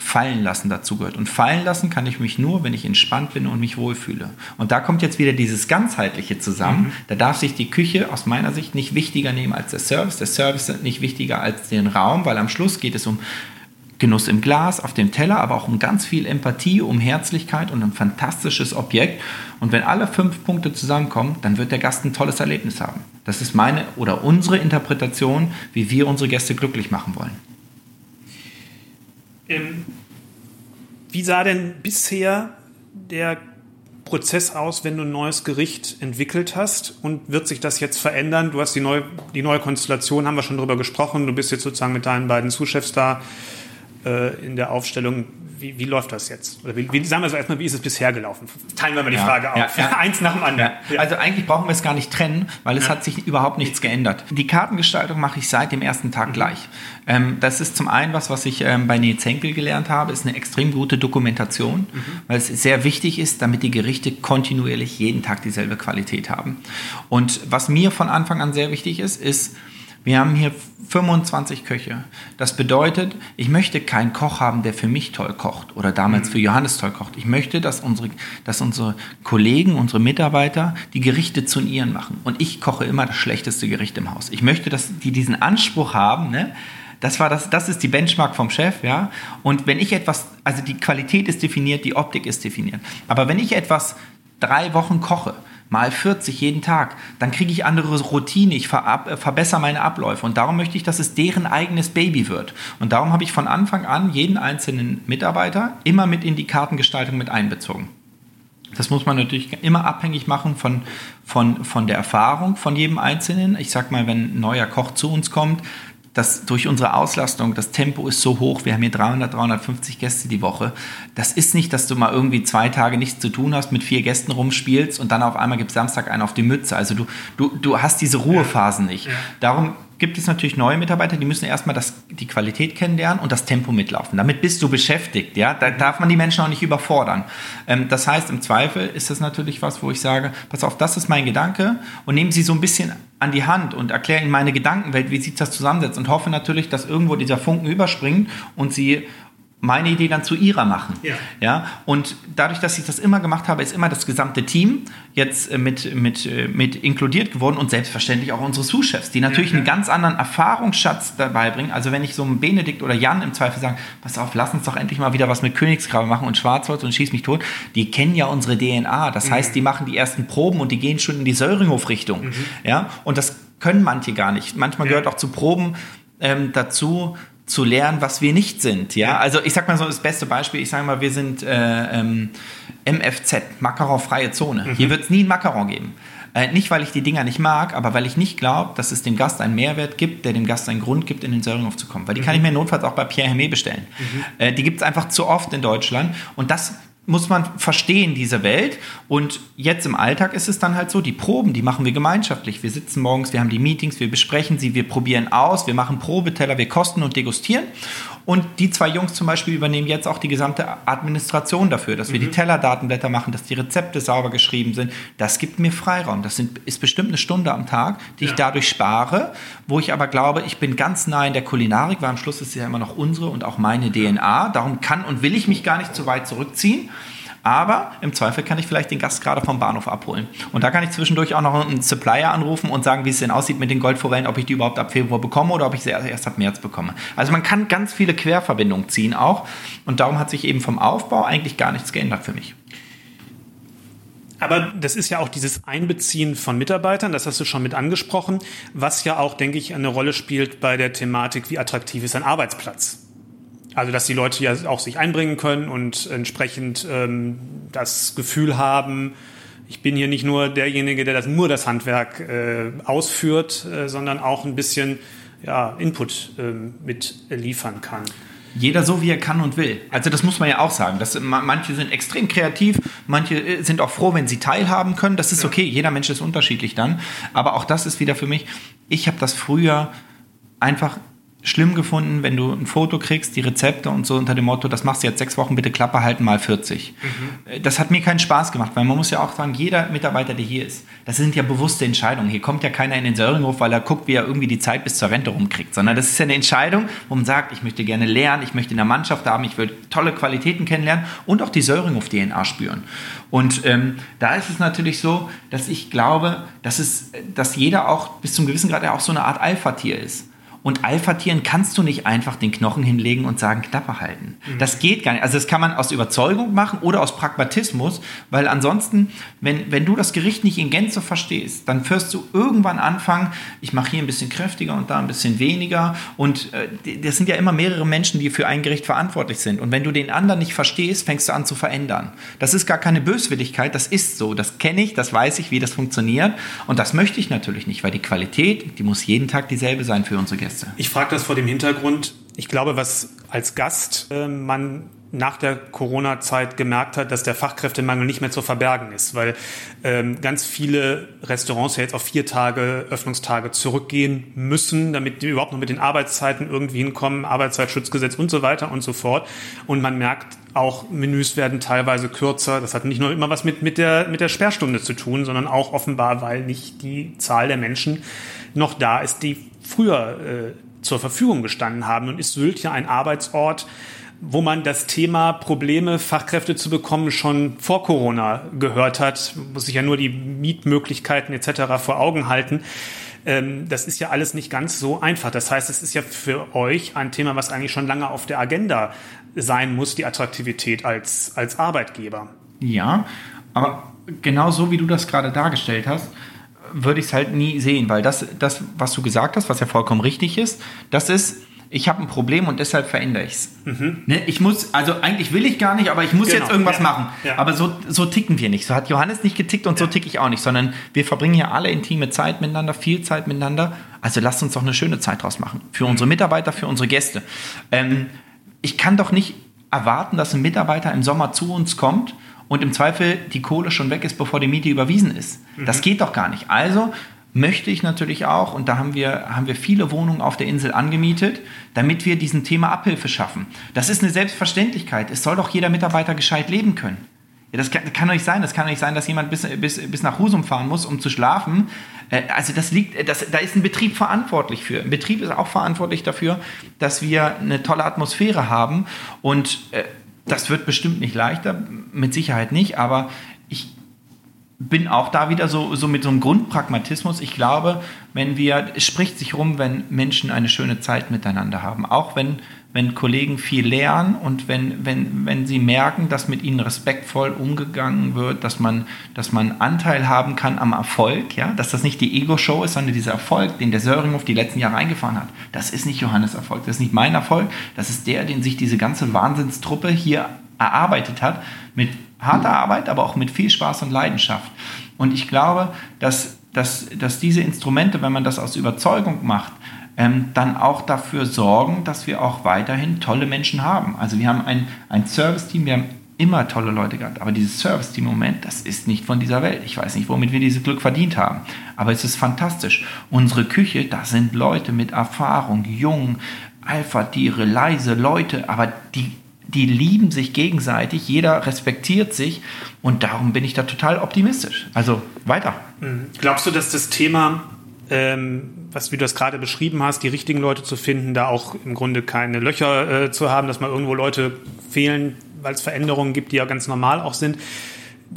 S2: Fallen lassen dazugehört. Und fallen lassen kann ich mich nur, wenn ich entspannt bin und mich wohlfühle. Und da kommt jetzt wieder dieses ganzheitliche zusammen. Mhm. Da darf sich die Küche aus meiner Sicht nicht wichtiger nehmen als der Service. Der Service ist nicht wichtiger als den Raum, weil am Schluss geht es um Genuss im Glas, auf dem Teller, aber auch um ganz viel Empathie, um Herzlichkeit und ein fantastisches Objekt. Und wenn alle fünf Punkte zusammenkommen, dann wird der Gast ein tolles Erlebnis haben. Das ist meine oder unsere Interpretation, wie wir unsere Gäste glücklich machen wollen.
S1: Ähm, wie sah denn bisher der Prozess aus, wenn du ein neues Gericht entwickelt hast? Und wird sich das jetzt verändern? Du hast die neue, die neue Konstellation, haben wir schon drüber gesprochen. Du bist jetzt sozusagen mit deinen beiden Zuschefs da äh, in der Aufstellung wie, wie läuft das jetzt? Oder wie, wie, sagen wir so erstmal, wie ist es bisher gelaufen? Teilen wir mal die ja, Frage auf. Ja,
S2: Eins nach dem anderen. Also eigentlich brauchen wir es gar nicht trennen, weil es hat sich überhaupt nichts geändert. Die Kartengestaltung mache ich seit dem ersten Tag mhm. gleich. Ähm, das ist zum einen was, was ich ähm, bei Nils Henkel gelernt habe, ist eine extrem gute Dokumentation, mhm. weil es sehr wichtig ist, damit die Gerichte kontinuierlich jeden Tag dieselbe Qualität haben. Und was mir von Anfang an sehr wichtig ist, ist, wir haben hier 25 Köche. Das bedeutet, ich möchte keinen Koch haben, der für mich toll kocht oder damals mhm. für Johannes toll kocht. Ich möchte, dass unsere, dass unsere Kollegen, unsere Mitarbeiter die Gerichte zu ihren machen. Und ich koche immer das schlechteste Gericht im Haus. Ich möchte, dass die diesen Anspruch haben, ne? Das war das, das ist die Benchmark vom Chef, ja. Und wenn ich etwas, also die Qualität ist definiert, die Optik ist definiert. Aber wenn ich etwas drei Wochen koche, mal 40 jeden Tag, dann kriege ich andere Routine, ich ver äh, verbessere meine Abläufe und darum möchte ich, dass es deren eigenes Baby wird. Und darum habe ich von Anfang an jeden einzelnen Mitarbeiter immer mit in die Kartengestaltung mit einbezogen. Das muss man natürlich immer abhängig machen von, von, von der Erfahrung von jedem Einzelnen. Ich sage mal, wenn ein neuer Koch zu uns kommt, dass durch unsere Auslastung, das Tempo ist so hoch, wir haben hier 300, 350 Gäste die Woche. Das ist nicht, dass du mal irgendwie zwei Tage nichts zu tun hast, mit vier Gästen rumspielst und dann auf einmal gibt es Samstag einen auf die Mütze. Also du, du, du hast diese Ruhephasen nicht. Darum gibt es natürlich neue Mitarbeiter, die müssen erstmal das, die Qualität kennenlernen und das Tempo mitlaufen. Damit bist du beschäftigt, ja. Da darf man die Menschen auch nicht überfordern. Ähm, das heißt, im Zweifel ist das natürlich was, wo ich sage, pass auf, das ist mein Gedanke und nehmen Sie so ein bisschen an die Hand und erkläre Ihnen meine Gedankenwelt, wie sich das zusammensetzt und hoffe natürlich, dass irgendwo dieser Funken überspringt und Sie meine Idee dann zu ihrer machen. Ja. ja. Und dadurch, dass ich das immer gemacht habe, ist immer das gesamte Team jetzt äh, mit, mit, äh, mit inkludiert geworden und selbstverständlich auch unsere Sous-Chefs, die natürlich ja, einen ganz anderen Erfahrungsschatz dabei bringen. Also wenn ich so einem Benedikt oder Jan im Zweifel sage, pass auf, lass uns doch endlich mal wieder was mit Königsgrabe machen und Schwarzholz und schieß mich tot, die kennen ja unsere DNA. Das mhm. heißt, die machen die ersten Proben und die gehen schon in die Söringhof-Richtung. Mhm. Ja. Und das können manche gar nicht. Manchmal ja. gehört auch zu Proben ähm, dazu, zu lernen, was wir nicht sind. Ja, also ich sag mal so das beste Beispiel. Ich sage mal, wir sind äh, ähm, MFZ, Macaron-freie Zone. Mhm. Hier wird es nie ein Macaron geben. Äh, nicht, weil ich die Dinger nicht mag, aber weil ich nicht glaube, dass es dem Gast einen Mehrwert gibt, der dem Gast einen Grund gibt, in den Söringhof zu kommen. Weil die mhm. kann ich mir notfalls auch bei Pierre Hermé bestellen. Mhm. Äh, die gibt es einfach zu oft in Deutschland. Und das muss man verstehen, diese Welt. Und jetzt im Alltag ist es dann halt so, die Proben, die machen wir gemeinschaftlich. Wir sitzen morgens, wir haben die Meetings, wir besprechen sie, wir probieren aus, wir machen Probeteller, wir kosten und degustieren. Und die zwei Jungs zum Beispiel übernehmen jetzt auch die gesamte Administration dafür, dass wir mhm. die Tellerdatenblätter machen, dass die Rezepte sauber geschrieben sind. Das gibt mir Freiraum. Das sind, ist bestimmt eine Stunde am Tag, die ja. ich dadurch spare, wo ich aber glaube, ich bin ganz nah in der Kulinarik, weil am Schluss ist es ja immer noch unsere und auch meine DNA. Darum kann und will ich mich gar nicht zu weit zurückziehen. Aber im Zweifel kann ich vielleicht den Gast gerade vom Bahnhof abholen. Und da kann ich zwischendurch auch noch einen Supplier anrufen und sagen, wie es denn aussieht mit den Goldforellen, ob ich die überhaupt ab Februar bekomme oder ob ich sie erst ab März bekomme. Also man kann ganz viele Querverbindungen ziehen auch. Und darum hat sich eben vom Aufbau eigentlich gar nichts geändert für mich.
S1: Aber das ist ja auch dieses Einbeziehen von Mitarbeitern, das hast du schon mit angesprochen, was ja auch, denke ich, eine Rolle spielt bei der Thematik, wie attraktiv ist ein Arbeitsplatz. Also dass die Leute ja auch sich einbringen können und entsprechend ähm, das Gefühl haben, ich bin hier nicht nur derjenige, der das nur das Handwerk äh, ausführt, äh, sondern auch ein bisschen ja, Input äh, mit liefern kann.
S2: Jeder so, wie er kann und will. Also das muss man ja auch sagen. Das, manche sind extrem kreativ, manche äh, sind auch froh, wenn sie teilhaben können. Das ist okay, jeder Mensch ist unterschiedlich dann. Aber auch das ist wieder für mich, ich habe das früher einfach schlimm gefunden, wenn du ein Foto kriegst, die Rezepte und so unter dem Motto, das machst du jetzt sechs Wochen, bitte Klappe halten mal 40. Mhm. Das hat mir keinen Spaß gemacht, weil man muss ja auch sagen, jeder Mitarbeiter, der hier ist, das sind ja bewusste Entscheidungen. Hier kommt ja keiner in den Söringhof, weil er guckt, wie er irgendwie die Zeit bis zur Rente rumkriegt, sondern das ist ja eine Entscheidung, wo man sagt, ich möchte gerne lernen, ich möchte in der Mannschaft haben, ich will tolle Qualitäten kennenlernen und auch die Söringhof-DNA spüren. Und ähm, da ist es natürlich so, dass ich glaube, dass, es, dass jeder auch bis zum gewissen Grad ja auch so eine Art Alpha-Tier ist. Und Alpha-Tieren kannst du nicht einfach den Knochen hinlegen und sagen, Klappe halten. Mhm. Das geht gar nicht. Also das kann man aus Überzeugung machen oder aus Pragmatismus, weil ansonsten, wenn, wenn du das Gericht nicht in Gänze verstehst, dann wirst du irgendwann anfangen, ich mache hier ein bisschen kräftiger und da ein bisschen weniger. Und äh, das sind ja immer mehrere Menschen, die für ein Gericht verantwortlich sind. Und wenn du den anderen nicht verstehst, fängst du an zu verändern. Das ist gar keine Böswilligkeit, das ist so. Das kenne ich, das weiß ich, wie das funktioniert. Und das möchte ich natürlich nicht, weil die Qualität, die muss jeden Tag dieselbe sein für unsere Gäste. Gäste.
S1: Ich frage das vor dem Hintergrund, ich glaube, was als Gast äh, man nach der Corona-Zeit gemerkt hat, dass der Fachkräftemangel nicht mehr zu verbergen ist, weil ähm, ganz viele Restaurants ja jetzt auf vier Tage Öffnungstage zurückgehen müssen, damit die überhaupt noch mit den Arbeitszeiten irgendwie hinkommen, Arbeitszeitschutzgesetz und so weiter und so fort. Und man merkt auch, Menüs werden teilweise kürzer. Das hat nicht nur immer was mit, mit, der, mit der Sperrstunde zu tun, sondern auch offenbar, weil nicht die Zahl der Menschen noch da ist, die früher äh, zur Verfügung gestanden haben. Und ist Sylt ja ein Arbeitsort, wo man das Thema Probleme, Fachkräfte zu bekommen, schon vor Corona gehört hat. Muss sich ja nur die Mietmöglichkeiten etc. vor Augen halten. Ähm, das ist ja alles nicht ganz so einfach. Das heißt, es ist ja für euch ein Thema, was eigentlich schon lange auf der Agenda sein muss, die Attraktivität als, als Arbeitgeber.
S2: Ja, aber genau so, wie du das gerade dargestellt hast, würde ich es halt nie sehen, weil das, das, was du gesagt hast, was ja vollkommen richtig ist, das ist, ich habe ein Problem und deshalb verändere ich es. Mhm. Ne, ich muss, also eigentlich will ich gar nicht, aber ich muss genau. jetzt irgendwas ja. machen. Ja. Aber so, so ticken wir nicht. So hat Johannes nicht getickt und ja. so ticke ich auch nicht, sondern wir verbringen hier alle intime Zeit miteinander, viel Zeit miteinander. Also lasst uns doch eine schöne Zeit draus machen. Für mhm. unsere Mitarbeiter, für unsere Gäste. Ähm, ich kann doch nicht erwarten, dass ein Mitarbeiter im Sommer zu uns kommt und im Zweifel die Kohle schon weg ist, bevor die Miete überwiesen ist. Mhm. Das geht doch gar nicht. Also möchte ich natürlich auch, und da haben wir, haben wir viele Wohnungen auf der Insel angemietet, damit wir diesem Thema Abhilfe schaffen. Das ist eine Selbstverständlichkeit. Es soll doch jeder Mitarbeiter gescheit leben können. Ja, das kann, kann doch nicht sein. Das kann doch nicht sein, dass jemand bis, bis, bis nach Husum fahren muss, um zu schlafen. Äh, also das liegt, das, da ist ein Betrieb verantwortlich für. Ein Betrieb ist auch verantwortlich dafür, dass wir eine tolle Atmosphäre haben. Und äh, das wird bestimmt nicht leichter, mit Sicherheit nicht, aber ich bin auch da wieder so, so mit so einem Grundpragmatismus. Ich glaube, wenn wir, es spricht sich rum, wenn Menschen eine schöne Zeit miteinander haben. Auch wenn, wenn Kollegen viel lernen und wenn, wenn, wenn sie merken, dass mit ihnen respektvoll umgegangen wird, dass man, dass man Anteil haben kann am Erfolg, ja, dass das nicht die Ego-Show ist, sondern dieser Erfolg, den der Söringhof die letzten Jahre eingefahren hat. Das ist nicht Johannes Erfolg, das ist nicht mein Erfolg, das ist der, den sich diese ganze Wahnsinnstruppe hier erarbeitet hat, mit harter Arbeit, aber auch mit viel Spaß und Leidenschaft. Und ich glaube, dass, dass, dass diese Instrumente, wenn man das aus Überzeugung macht, ähm, dann auch dafür sorgen, dass wir auch weiterhin tolle Menschen haben. Also wir haben ein, ein Service-Team, wir haben immer tolle Leute gehabt, aber dieses Service-Team im Moment, das ist nicht von dieser Welt. Ich weiß nicht, womit wir dieses Glück verdient haben, aber es ist fantastisch. Unsere Küche, da sind Leute mit Erfahrung, jung, Alpha-Tiere, leise Leute, aber die, die lieben sich gegenseitig, jeder respektiert sich und darum bin ich da total optimistisch. Also weiter.
S1: Mhm. Glaubst du, dass das Thema, ähm, was wie du das gerade beschrieben hast, die richtigen Leute zu finden, da auch im Grunde keine Löcher äh, zu haben, dass mal irgendwo Leute fehlen, weil es Veränderungen gibt, die ja ganz normal auch sind,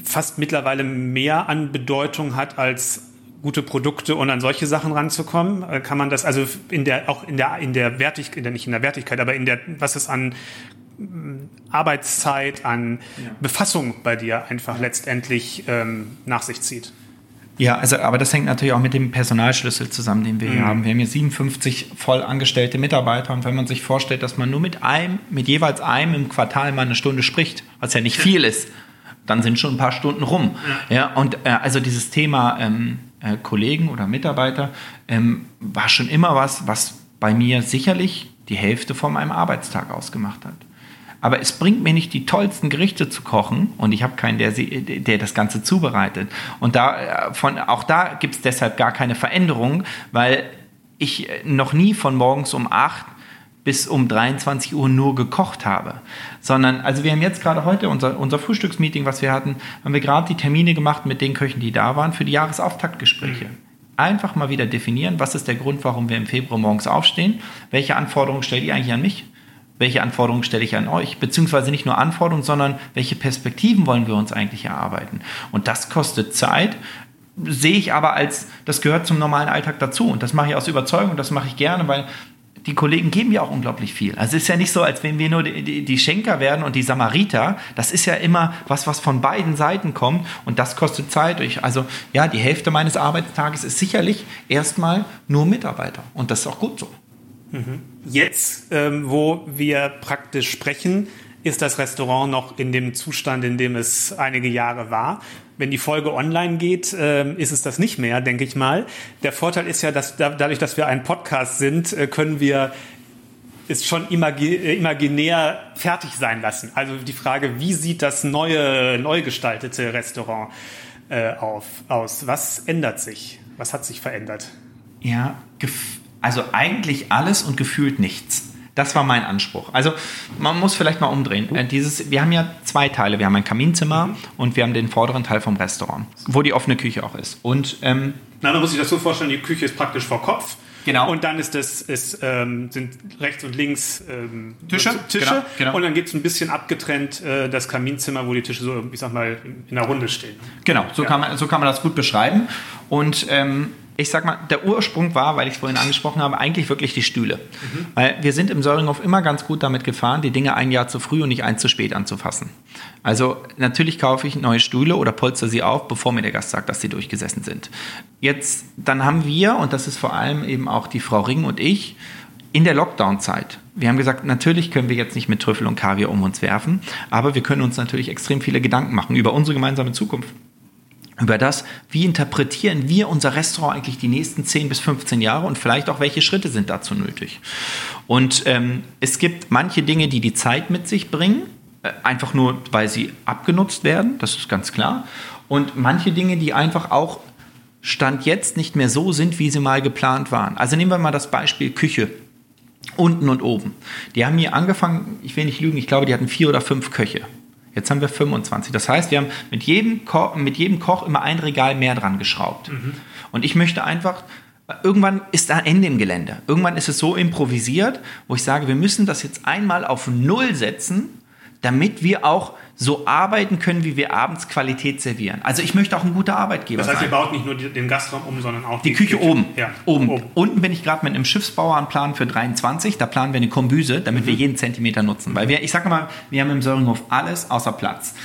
S1: fast mittlerweile mehr an Bedeutung hat als gute Produkte und an solche Sachen ranzukommen? Äh, kann man das also in der auch in der in der Wertigkeit, nicht in der Wertigkeit, aber in der was es an mm, Arbeitszeit, an ja. Befassung bei dir einfach letztendlich ähm, nach sich zieht?
S2: Ja, also, aber das hängt natürlich auch mit dem Personalschlüssel zusammen, den wir mhm. hier haben. Wir haben hier 57 voll angestellte Mitarbeiter und wenn man sich vorstellt, dass man nur mit einem, mit jeweils einem im Quartal mal eine Stunde spricht, was ja nicht viel ist, dann sind schon ein paar Stunden rum. Ja, ja und äh, also dieses Thema ähm, äh, Kollegen oder Mitarbeiter ähm, war schon immer was, was bei mir sicherlich die Hälfte von meinem Arbeitstag ausgemacht hat. Aber es bringt mir nicht die tollsten Gerichte zu kochen und ich habe keinen, der, der das Ganze zubereitet. Und da, äh, von, auch da gibt es deshalb gar keine Veränderung, weil ich noch nie von morgens um 8 bis um 23 Uhr nur gekocht habe, sondern, also wir haben jetzt gerade heute unser, unser Frühstücksmeeting, was wir hatten, haben wir gerade die Termine gemacht mit den Köchen, die da waren, für die Jahresauftaktgespräche. Mhm. Einfach mal wieder definieren, was ist der Grund, warum wir im Februar morgens aufstehen, welche Anforderungen stellt ihr eigentlich an mich, welche Anforderungen stelle ich an euch, beziehungsweise nicht nur Anforderungen, sondern welche Perspektiven wollen wir uns eigentlich erarbeiten. Und das kostet Zeit, sehe ich aber als, das gehört zum normalen Alltag dazu. Und das mache ich aus Überzeugung, das mache ich gerne, weil die Kollegen geben ja auch unglaublich viel. Also es ist ja nicht so, als wenn wir nur die, die, Schenker werden und die Samariter. Das ist ja immer was, was von beiden Seiten kommt und das kostet Zeit. Ich, also ja, die Hälfte meines Arbeitstages ist sicherlich erstmal nur Mitarbeiter und das ist auch gut so.
S1: Mhm. Jetzt, ähm, wo wir praktisch sprechen, ist das Restaurant noch in dem Zustand, in dem es einige Jahre war. Wenn die Folge online geht, äh, ist es das nicht mehr, denke ich mal. Der Vorteil ist ja, dass da, dadurch, dass wir ein Podcast sind, äh, können wir es schon äh, imaginär fertig sein lassen. Also die Frage, wie sieht das neue, neu gestaltete Restaurant äh, auf, aus? Was ändert sich? Was hat sich verändert?
S2: Ja, also eigentlich alles und gefühlt nichts. Das war mein Anspruch. Also man muss vielleicht mal umdrehen. Äh, dieses, wir haben ja zwei Teile. Wir haben ein Kaminzimmer mhm. und wir haben den vorderen Teil vom Restaurant, wo die offene Küche auch ist. Und ähm,
S1: Na, man muss sich das so vorstellen, die Küche ist praktisch vor Kopf.
S2: Genau.
S1: Und dann ist das, ist, ähm, sind rechts und links ähm,
S2: Tische.
S1: Tische. Genau, genau. Und dann gibt es ein bisschen abgetrennt äh, das Kaminzimmer, wo die Tische so, ich sag mal, in der Runde stehen.
S2: Genau, so, ja. kann, man, so kann man das gut beschreiben. Und ähm, ich sag mal, der Ursprung war, weil ich es vorhin angesprochen habe, eigentlich wirklich die Stühle. Mhm. Weil wir sind im Söringhof immer ganz gut damit gefahren, die Dinge ein Jahr zu früh und nicht ein zu spät anzufassen. Also natürlich kaufe ich neue Stühle oder polster sie auf, bevor mir der Gast sagt, dass sie durchgesessen sind. Jetzt, dann haben wir, und das ist vor allem eben auch die Frau Ring und ich, in der Lockdown-Zeit. Wir haben gesagt, natürlich können wir jetzt nicht mit Trüffel und Kaviar um uns werfen, aber wir können uns natürlich extrem viele Gedanken machen über unsere gemeinsame Zukunft über das, wie interpretieren wir unser Restaurant eigentlich die nächsten 10 bis 15 Jahre und vielleicht auch, welche Schritte sind dazu nötig. Und ähm, es gibt manche Dinge, die die Zeit mit sich bringen, äh, einfach nur, weil sie abgenutzt werden, das ist ganz klar. Und manche Dinge, die einfach auch Stand jetzt nicht mehr so sind, wie sie mal geplant waren. Also nehmen wir mal das Beispiel Küche. Unten und oben. Die haben hier angefangen, ich will nicht lügen, ich glaube, die hatten vier oder fünf Köche. Jetzt haben wir 25. Das heißt, wir haben mit jedem, Ko mit jedem Koch immer ein Regal mehr dran geschraubt. Mhm. Und ich möchte einfach, irgendwann ist da Ende im Gelände. Irgendwann ist es so improvisiert, wo ich sage, wir müssen das jetzt einmal auf Null setzen, damit wir auch so arbeiten können, wie wir abends Qualität servieren. Also ich möchte auch ein guter Arbeitgeber
S1: sein. Das heißt, sein. ihr baut nicht nur den Gastraum um, sondern auch
S2: die, die Küche, Küche, oben. Ja. oben. oben. Unten bin ich gerade mit einem Schiffsbauer am Plan für 23. Da planen wir eine Kombüse, damit mhm. wir jeden Zentimeter nutzen. Weil wir, ich sage mal, wir haben im Söringhof alles außer Platz.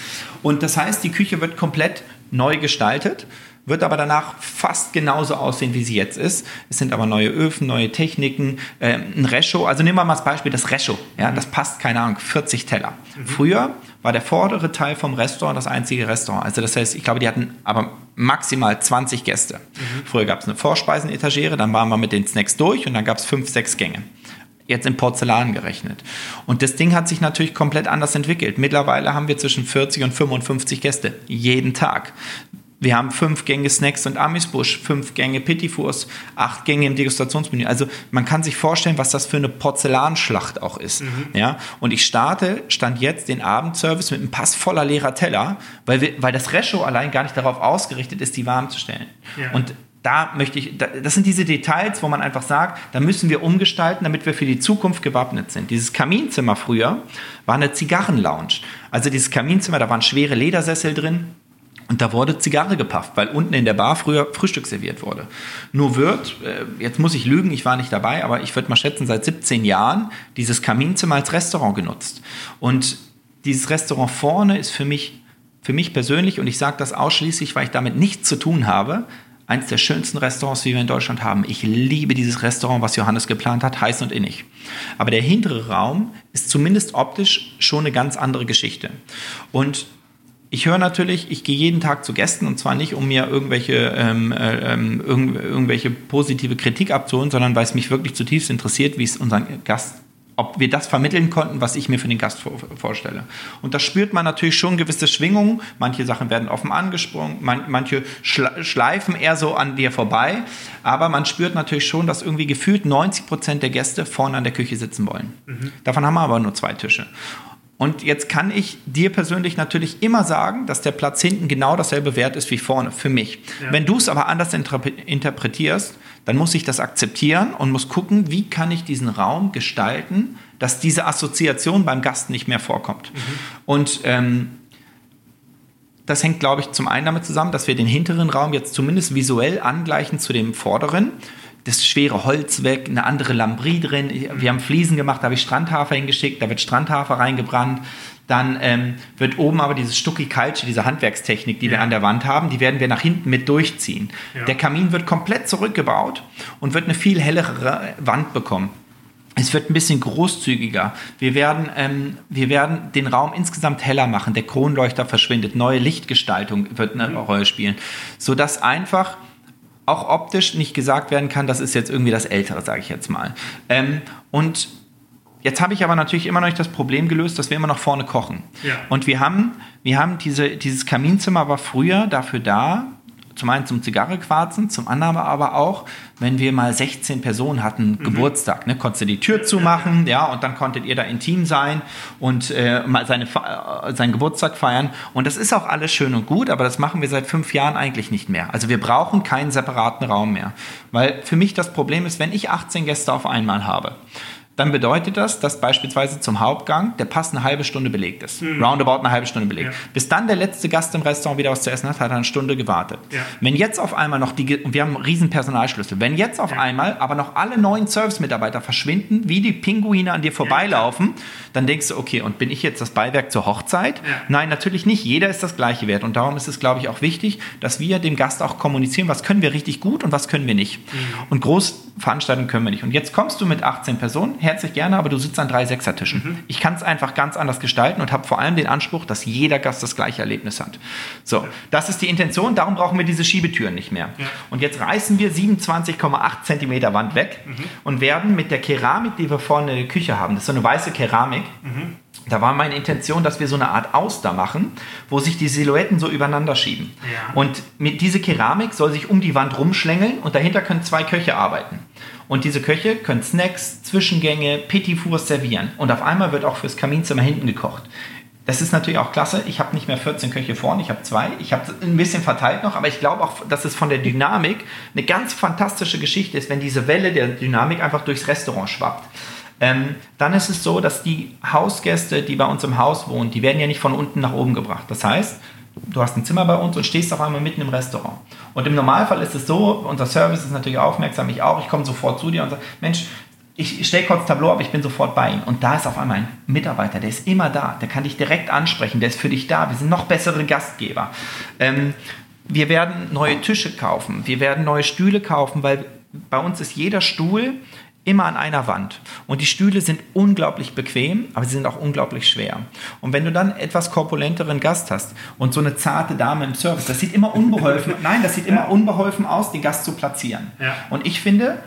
S2: Und das heißt, die Küche wird komplett neu gestaltet wird aber danach fast genauso aussehen, wie sie jetzt ist. Es sind aber neue Öfen, neue Techniken, äh, ein Rescho. Also nehmen wir mal das Beispiel, das Rescho. Ja, das passt, keine Ahnung, 40 Teller. Mhm. Früher war der vordere Teil vom Restaurant das einzige Restaurant. Also das heißt, ich glaube, die hatten aber maximal 20 Gäste. Mhm. Früher gab es eine Vorspeisenetagere, dann waren wir mit den Snacks durch und dann gab es fünf, sechs Gänge jetzt in Porzellan gerechnet. Und das Ding hat sich natürlich komplett anders entwickelt. Mittlerweile haben wir zwischen 40 und 55 Gäste jeden Tag wir haben fünf Gänge Snacks und Amisbusch, fünf Gänge Petitfours, acht Gänge im Degustationsmenü. Also man kann sich vorstellen, was das für eine Porzellanschlacht auch ist. Mhm. Ja? Und ich starte, stand jetzt den Abendservice mit einem Pass voller leerer Teller, weil, wir, weil das Rescho allein gar nicht darauf ausgerichtet ist, die warm zu stellen. Ja. Und da möchte ich, das sind diese Details, wo man einfach sagt, da müssen wir umgestalten, damit wir für die Zukunft gewappnet sind. Dieses Kaminzimmer früher war eine Zigarrenlounge. Also dieses Kaminzimmer, da waren schwere Ledersessel drin, und da wurde Zigarre gepafft, weil unten in der Bar früher Frühstück serviert wurde. Nur wird, äh, jetzt muss ich lügen, ich war nicht dabei, aber ich würde mal schätzen, seit 17 Jahren dieses Kaminzimmer als Restaurant genutzt. Und dieses Restaurant vorne ist für mich, für mich persönlich, und ich sage das ausschließlich, weil ich damit nichts zu tun habe, eines der schönsten Restaurants, die wir in Deutschland haben. Ich liebe dieses Restaurant, was Johannes geplant hat, heiß und innig. Aber der hintere Raum ist zumindest optisch schon eine ganz andere Geschichte. Und ich höre natürlich, ich gehe jeden Tag zu Gästen und zwar nicht, um mir irgendwelche, ähm, äh, ähm, irgend, irgendwelche positive Kritik abzuholen, sondern weil es mich wirklich zutiefst interessiert, wie es unseren Gast ob wir das vermitteln konnten, was ich mir für den Gast vor, vorstelle. Und da spürt man natürlich schon gewisse Schwingungen. Manche Sachen werden offen angesprungen, man, manche schleifen eher so an dir vorbei. Aber man spürt natürlich schon, dass irgendwie gefühlt 90 Prozent der Gäste vorne an der Küche sitzen wollen. Mhm. Davon haben wir aber nur zwei Tische. Und jetzt kann ich dir persönlich natürlich immer sagen, dass der Platz hinten genau dasselbe Wert ist wie vorne, für mich. Ja. Wenn du es aber anders interpretierst, dann muss ich das akzeptieren und muss gucken, wie kann ich diesen Raum gestalten, dass diese Assoziation beim Gast nicht mehr vorkommt. Mhm. Und ähm, das hängt, glaube ich, zum einen damit zusammen, dass wir den hinteren Raum jetzt zumindest visuell angleichen zu dem vorderen das schwere Holz weg, eine andere Lambrie drin. Wir haben Fliesen gemacht, da habe ich Strandhafer hingeschickt, da wird Strandhafer reingebrannt. Dann ähm, wird oben aber dieses Stucki Calce, diese Handwerkstechnik, die ja. wir an der Wand haben, die werden wir nach hinten mit durchziehen. Ja. Der Kamin wird komplett zurückgebaut und wird eine viel hellere Wand bekommen. Es wird ein bisschen großzügiger. Wir werden, ähm, wir werden den Raum insgesamt heller machen. Der Kronleuchter verschwindet. Neue Lichtgestaltung wird eine mhm. Rolle spielen. Sodass einfach auch optisch nicht gesagt werden kann, das ist jetzt irgendwie das Ältere, sage ich jetzt mal. Ähm, und jetzt habe ich aber natürlich immer noch nicht das Problem gelöst, dass wir immer noch vorne kochen. Ja. Und wir haben, wir haben diese, dieses Kaminzimmer war früher dafür da, zum einen zum Zigarre quarzen, zum anderen aber auch, wenn wir mal 16 Personen hatten, mhm. Geburtstag, ne, konntest du die Tür zumachen, ja, und dann konntet ihr da intim sein und äh, mal seine, äh, seinen Geburtstag feiern. Und das ist auch alles schön und gut, aber das machen wir seit fünf Jahren eigentlich nicht mehr. Also wir brauchen keinen separaten Raum mehr. Weil für mich das Problem ist, wenn ich 18 Gäste auf einmal habe, dann bedeutet das, dass beispielsweise zum Hauptgang der Pass eine halbe Stunde belegt ist. Mhm. Roundabout eine halbe Stunde belegt. Ja. Bis dann der letzte Gast im Restaurant wieder was zu essen hat, hat er eine Stunde gewartet. Ja. Wenn jetzt auf einmal noch die, wir haben einen riesen Personalschlüssel, wenn jetzt auf ja. einmal aber noch alle neuen Service-Mitarbeiter verschwinden, wie die Pinguine an dir vorbeilaufen, dann denkst du, okay, und bin ich jetzt das Beiwerk zur Hochzeit? Nein, natürlich nicht. Jeder ist das gleiche wert. Und darum ist es, glaube ich, auch wichtig, dass wir dem Gast auch kommunizieren, was können wir richtig gut und was können wir nicht. Mhm. Und Großveranstaltungen können wir nicht. Und jetzt kommst du mit 18 Personen, herzlich gerne, aber du sitzt an drei Sechsertischen. Mhm. Ich kann es einfach ganz anders gestalten und habe vor allem den Anspruch, dass jeder Gast das gleiche Erlebnis hat. So, ja. das ist die Intention, darum brauchen wir diese Schiebetüren nicht mehr. Ja. Und jetzt reißen wir 27,8 Zentimeter Wand weg mhm. und werden mit der Keramik, die wir vorne in der Küche haben, das ist so eine weiße Keramik, mhm. Da war meine Intention, dass wir so eine Art Auster machen, wo sich die Silhouetten so übereinander schieben. Ja. Und mit diese Keramik soll sich um die Wand rumschlängeln und dahinter können zwei Köche arbeiten. Und diese Köche können Snacks, Zwischengänge, Petit Fours servieren. Und auf einmal wird auch fürs Kaminzimmer hinten gekocht. Das ist natürlich auch klasse. Ich habe nicht mehr 14 Köche vorne, ich habe zwei. Ich habe ein bisschen verteilt noch, aber ich glaube auch, dass es von der Dynamik eine ganz fantastische Geschichte ist, wenn diese Welle der Dynamik einfach durchs Restaurant schwappt. Ähm, dann ist es so, dass die Hausgäste, die bei uns im Haus wohnen, die werden ja nicht von unten nach oben gebracht. Das heißt, du hast ein Zimmer bei uns und stehst auf einmal mitten im Restaurant. Und im Normalfall ist es so, unser Service ist natürlich aufmerksam, ich auch, ich komme sofort zu dir und sage, Mensch, ich stelle kurz Tableau, aber ich bin sofort bei ihm. Und da ist auf einmal ein Mitarbeiter, der ist immer da, der kann dich direkt ansprechen, der ist für dich da. Wir sind noch bessere Gastgeber. Ähm, wir werden neue Tische kaufen, wir werden neue Stühle kaufen, weil bei uns ist jeder Stuhl immer an einer Wand. Und die Stühle sind unglaublich bequem, aber sie sind auch unglaublich schwer. Und wenn du dann etwas korpulenteren Gast hast und so eine zarte Dame im Service, das sieht immer unbeholfen, nein, das sieht immer unbeholfen aus, den Gast zu platzieren. Ja. Und ich finde,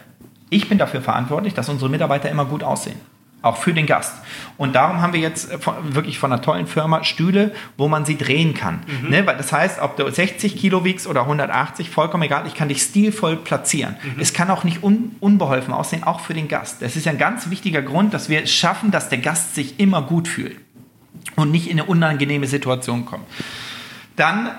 S2: ich bin dafür verantwortlich, dass unsere Mitarbeiter immer gut aussehen. Auch für den Gast. Und darum haben wir jetzt von, wirklich von einer tollen Firma Stühle, wo man sie drehen kann. Mhm. Ne? Weil das heißt, ob du 60 Kilo wiegst oder 180, vollkommen egal, ich kann dich stilvoll platzieren. Mhm. Es kann auch nicht un, unbeholfen aussehen, auch für den Gast. Das ist ein ganz wichtiger Grund, dass wir schaffen, dass der Gast sich immer gut fühlt und nicht in eine unangenehme Situation kommt. Dann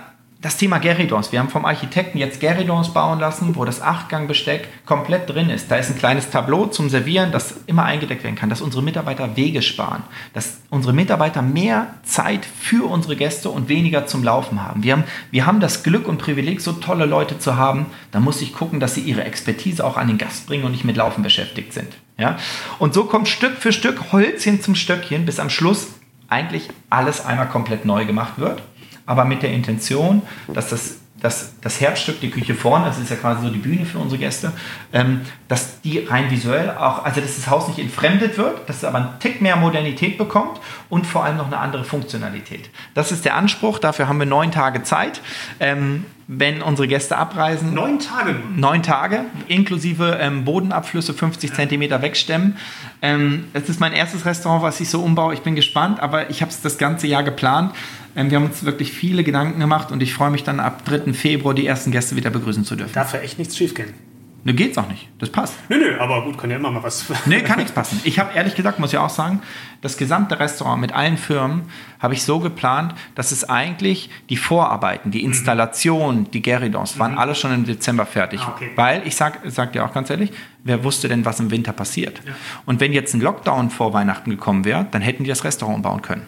S2: das Thema Geridons. Wir haben vom Architekten jetzt Geridons bauen lassen, wo das Achtgangbesteck komplett drin ist. Da ist ein kleines Tableau zum Servieren, das immer eingedeckt werden kann, dass unsere Mitarbeiter Wege sparen, dass unsere Mitarbeiter mehr Zeit für unsere Gäste und weniger zum Laufen haben. Wir haben, wir haben das Glück und Privileg, so tolle Leute zu haben. Da muss ich gucken, dass sie ihre Expertise auch an den Gast bringen und nicht mit Laufen beschäftigt sind. Ja? Und so kommt Stück für Stück Holzchen zum Stöckchen, bis am Schluss eigentlich alles einmal komplett neu gemacht wird aber mit der Intention, dass das, das, das Herzstück, die Küche vorne, das ist ja quasi so die Bühne für unsere Gäste, ähm, dass die rein visuell auch, also dass das Haus nicht entfremdet wird, dass es aber einen Tick mehr Modernität bekommt und vor allem noch eine andere Funktionalität. Das ist der Anspruch, dafür haben wir neun Tage Zeit. Ähm, wenn unsere Gäste abreisen.
S1: Neun Tage?
S2: Neun Tage, inklusive ähm, Bodenabflüsse 50 ja. Zentimeter wegstemmen. Ähm, das ist mein erstes Restaurant, was ich so umbaue. Ich bin gespannt, aber ich habe es das ganze Jahr geplant. Ähm, wir haben uns wirklich viele Gedanken gemacht und ich freue mich dann ab 3. Februar die ersten Gäste wieder begrüßen zu dürfen.
S1: Darf ja echt nichts schiefgehen.
S2: Ne, geht's auch nicht. Das passt.
S1: Nö, nö, aber gut, kann ja immer mal was.
S2: Nee, kann nichts passen. Ich habe ehrlich gesagt, muss ich auch sagen, das gesamte Restaurant mit allen Firmen habe ich so geplant, dass es eigentlich die Vorarbeiten, die Installation, mhm. die Geridons waren mhm. alle schon im Dezember fertig. Ah, okay. Weil, ich sag, sag dir auch ganz ehrlich, wer wusste denn, was im Winter passiert? Ja. Und wenn jetzt ein Lockdown vor Weihnachten gekommen wäre, dann hätten die das Restaurant bauen können.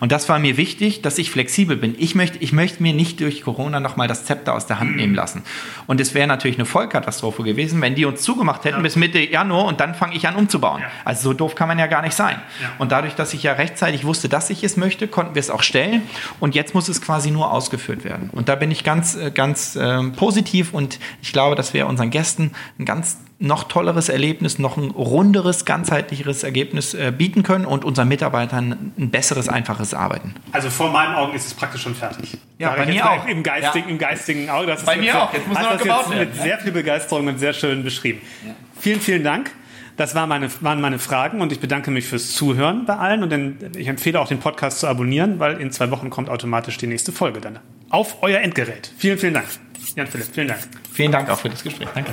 S2: Und das war mir wichtig, dass ich flexibel bin. Ich möchte, ich möchte mir nicht durch Corona nochmal das Zepter aus der Hand nehmen lassen. Und es wäre natürlich eine Vollkatastrophe gewesen, wenn die uns zugemacht hätten ja. bis Mitte Januar und dann fange ich an umzubauen. Ja. Also so doof kann man ja gar nicht sein. Ja. Und dadurch, dass ich ja rechtzeitig wusste, dass ich es möchte, konnten wir es auch stellen. Und jetzt muss es quasi nur ausgeführt werden. Und da bin ich ganz, äh, ganz äh, positiv und ich glaube, dass wir unseren Gästen ein ganz noch tolleres Erlebnis, noch ein runderes, ganzheitlicheres Ergebnis äh, bieten können und unseren Mitarbeitern ein besseres, einfaches Arbeiten.
S1: Also vor meinen Augen ist es praktisch schon fertig.
S2: Ja, Sag bei mir auch.
S1: Im geistigen, ja. im geistigen Auge. Das
S2: bei mir auch.
S1: Jetzt muss noch gebaut werden. Mit sehr viel Begeisterung und sehr schön beschrieben. Ja. Vielen, vielen Dank. Das waren meine, waren meine Fragen und ich bedanke mich fürs Zuhören bei allen und ich empfehle auch den Podcast zu abonnieren, weil in zwei Wochen kommt automatisch die nächste Folge dann auf euer Endgerät. Vielen, vielen Dank. Jan Philipp, vielen Dank.
S2: Vielen Dank auch für das Gespräch. Danke.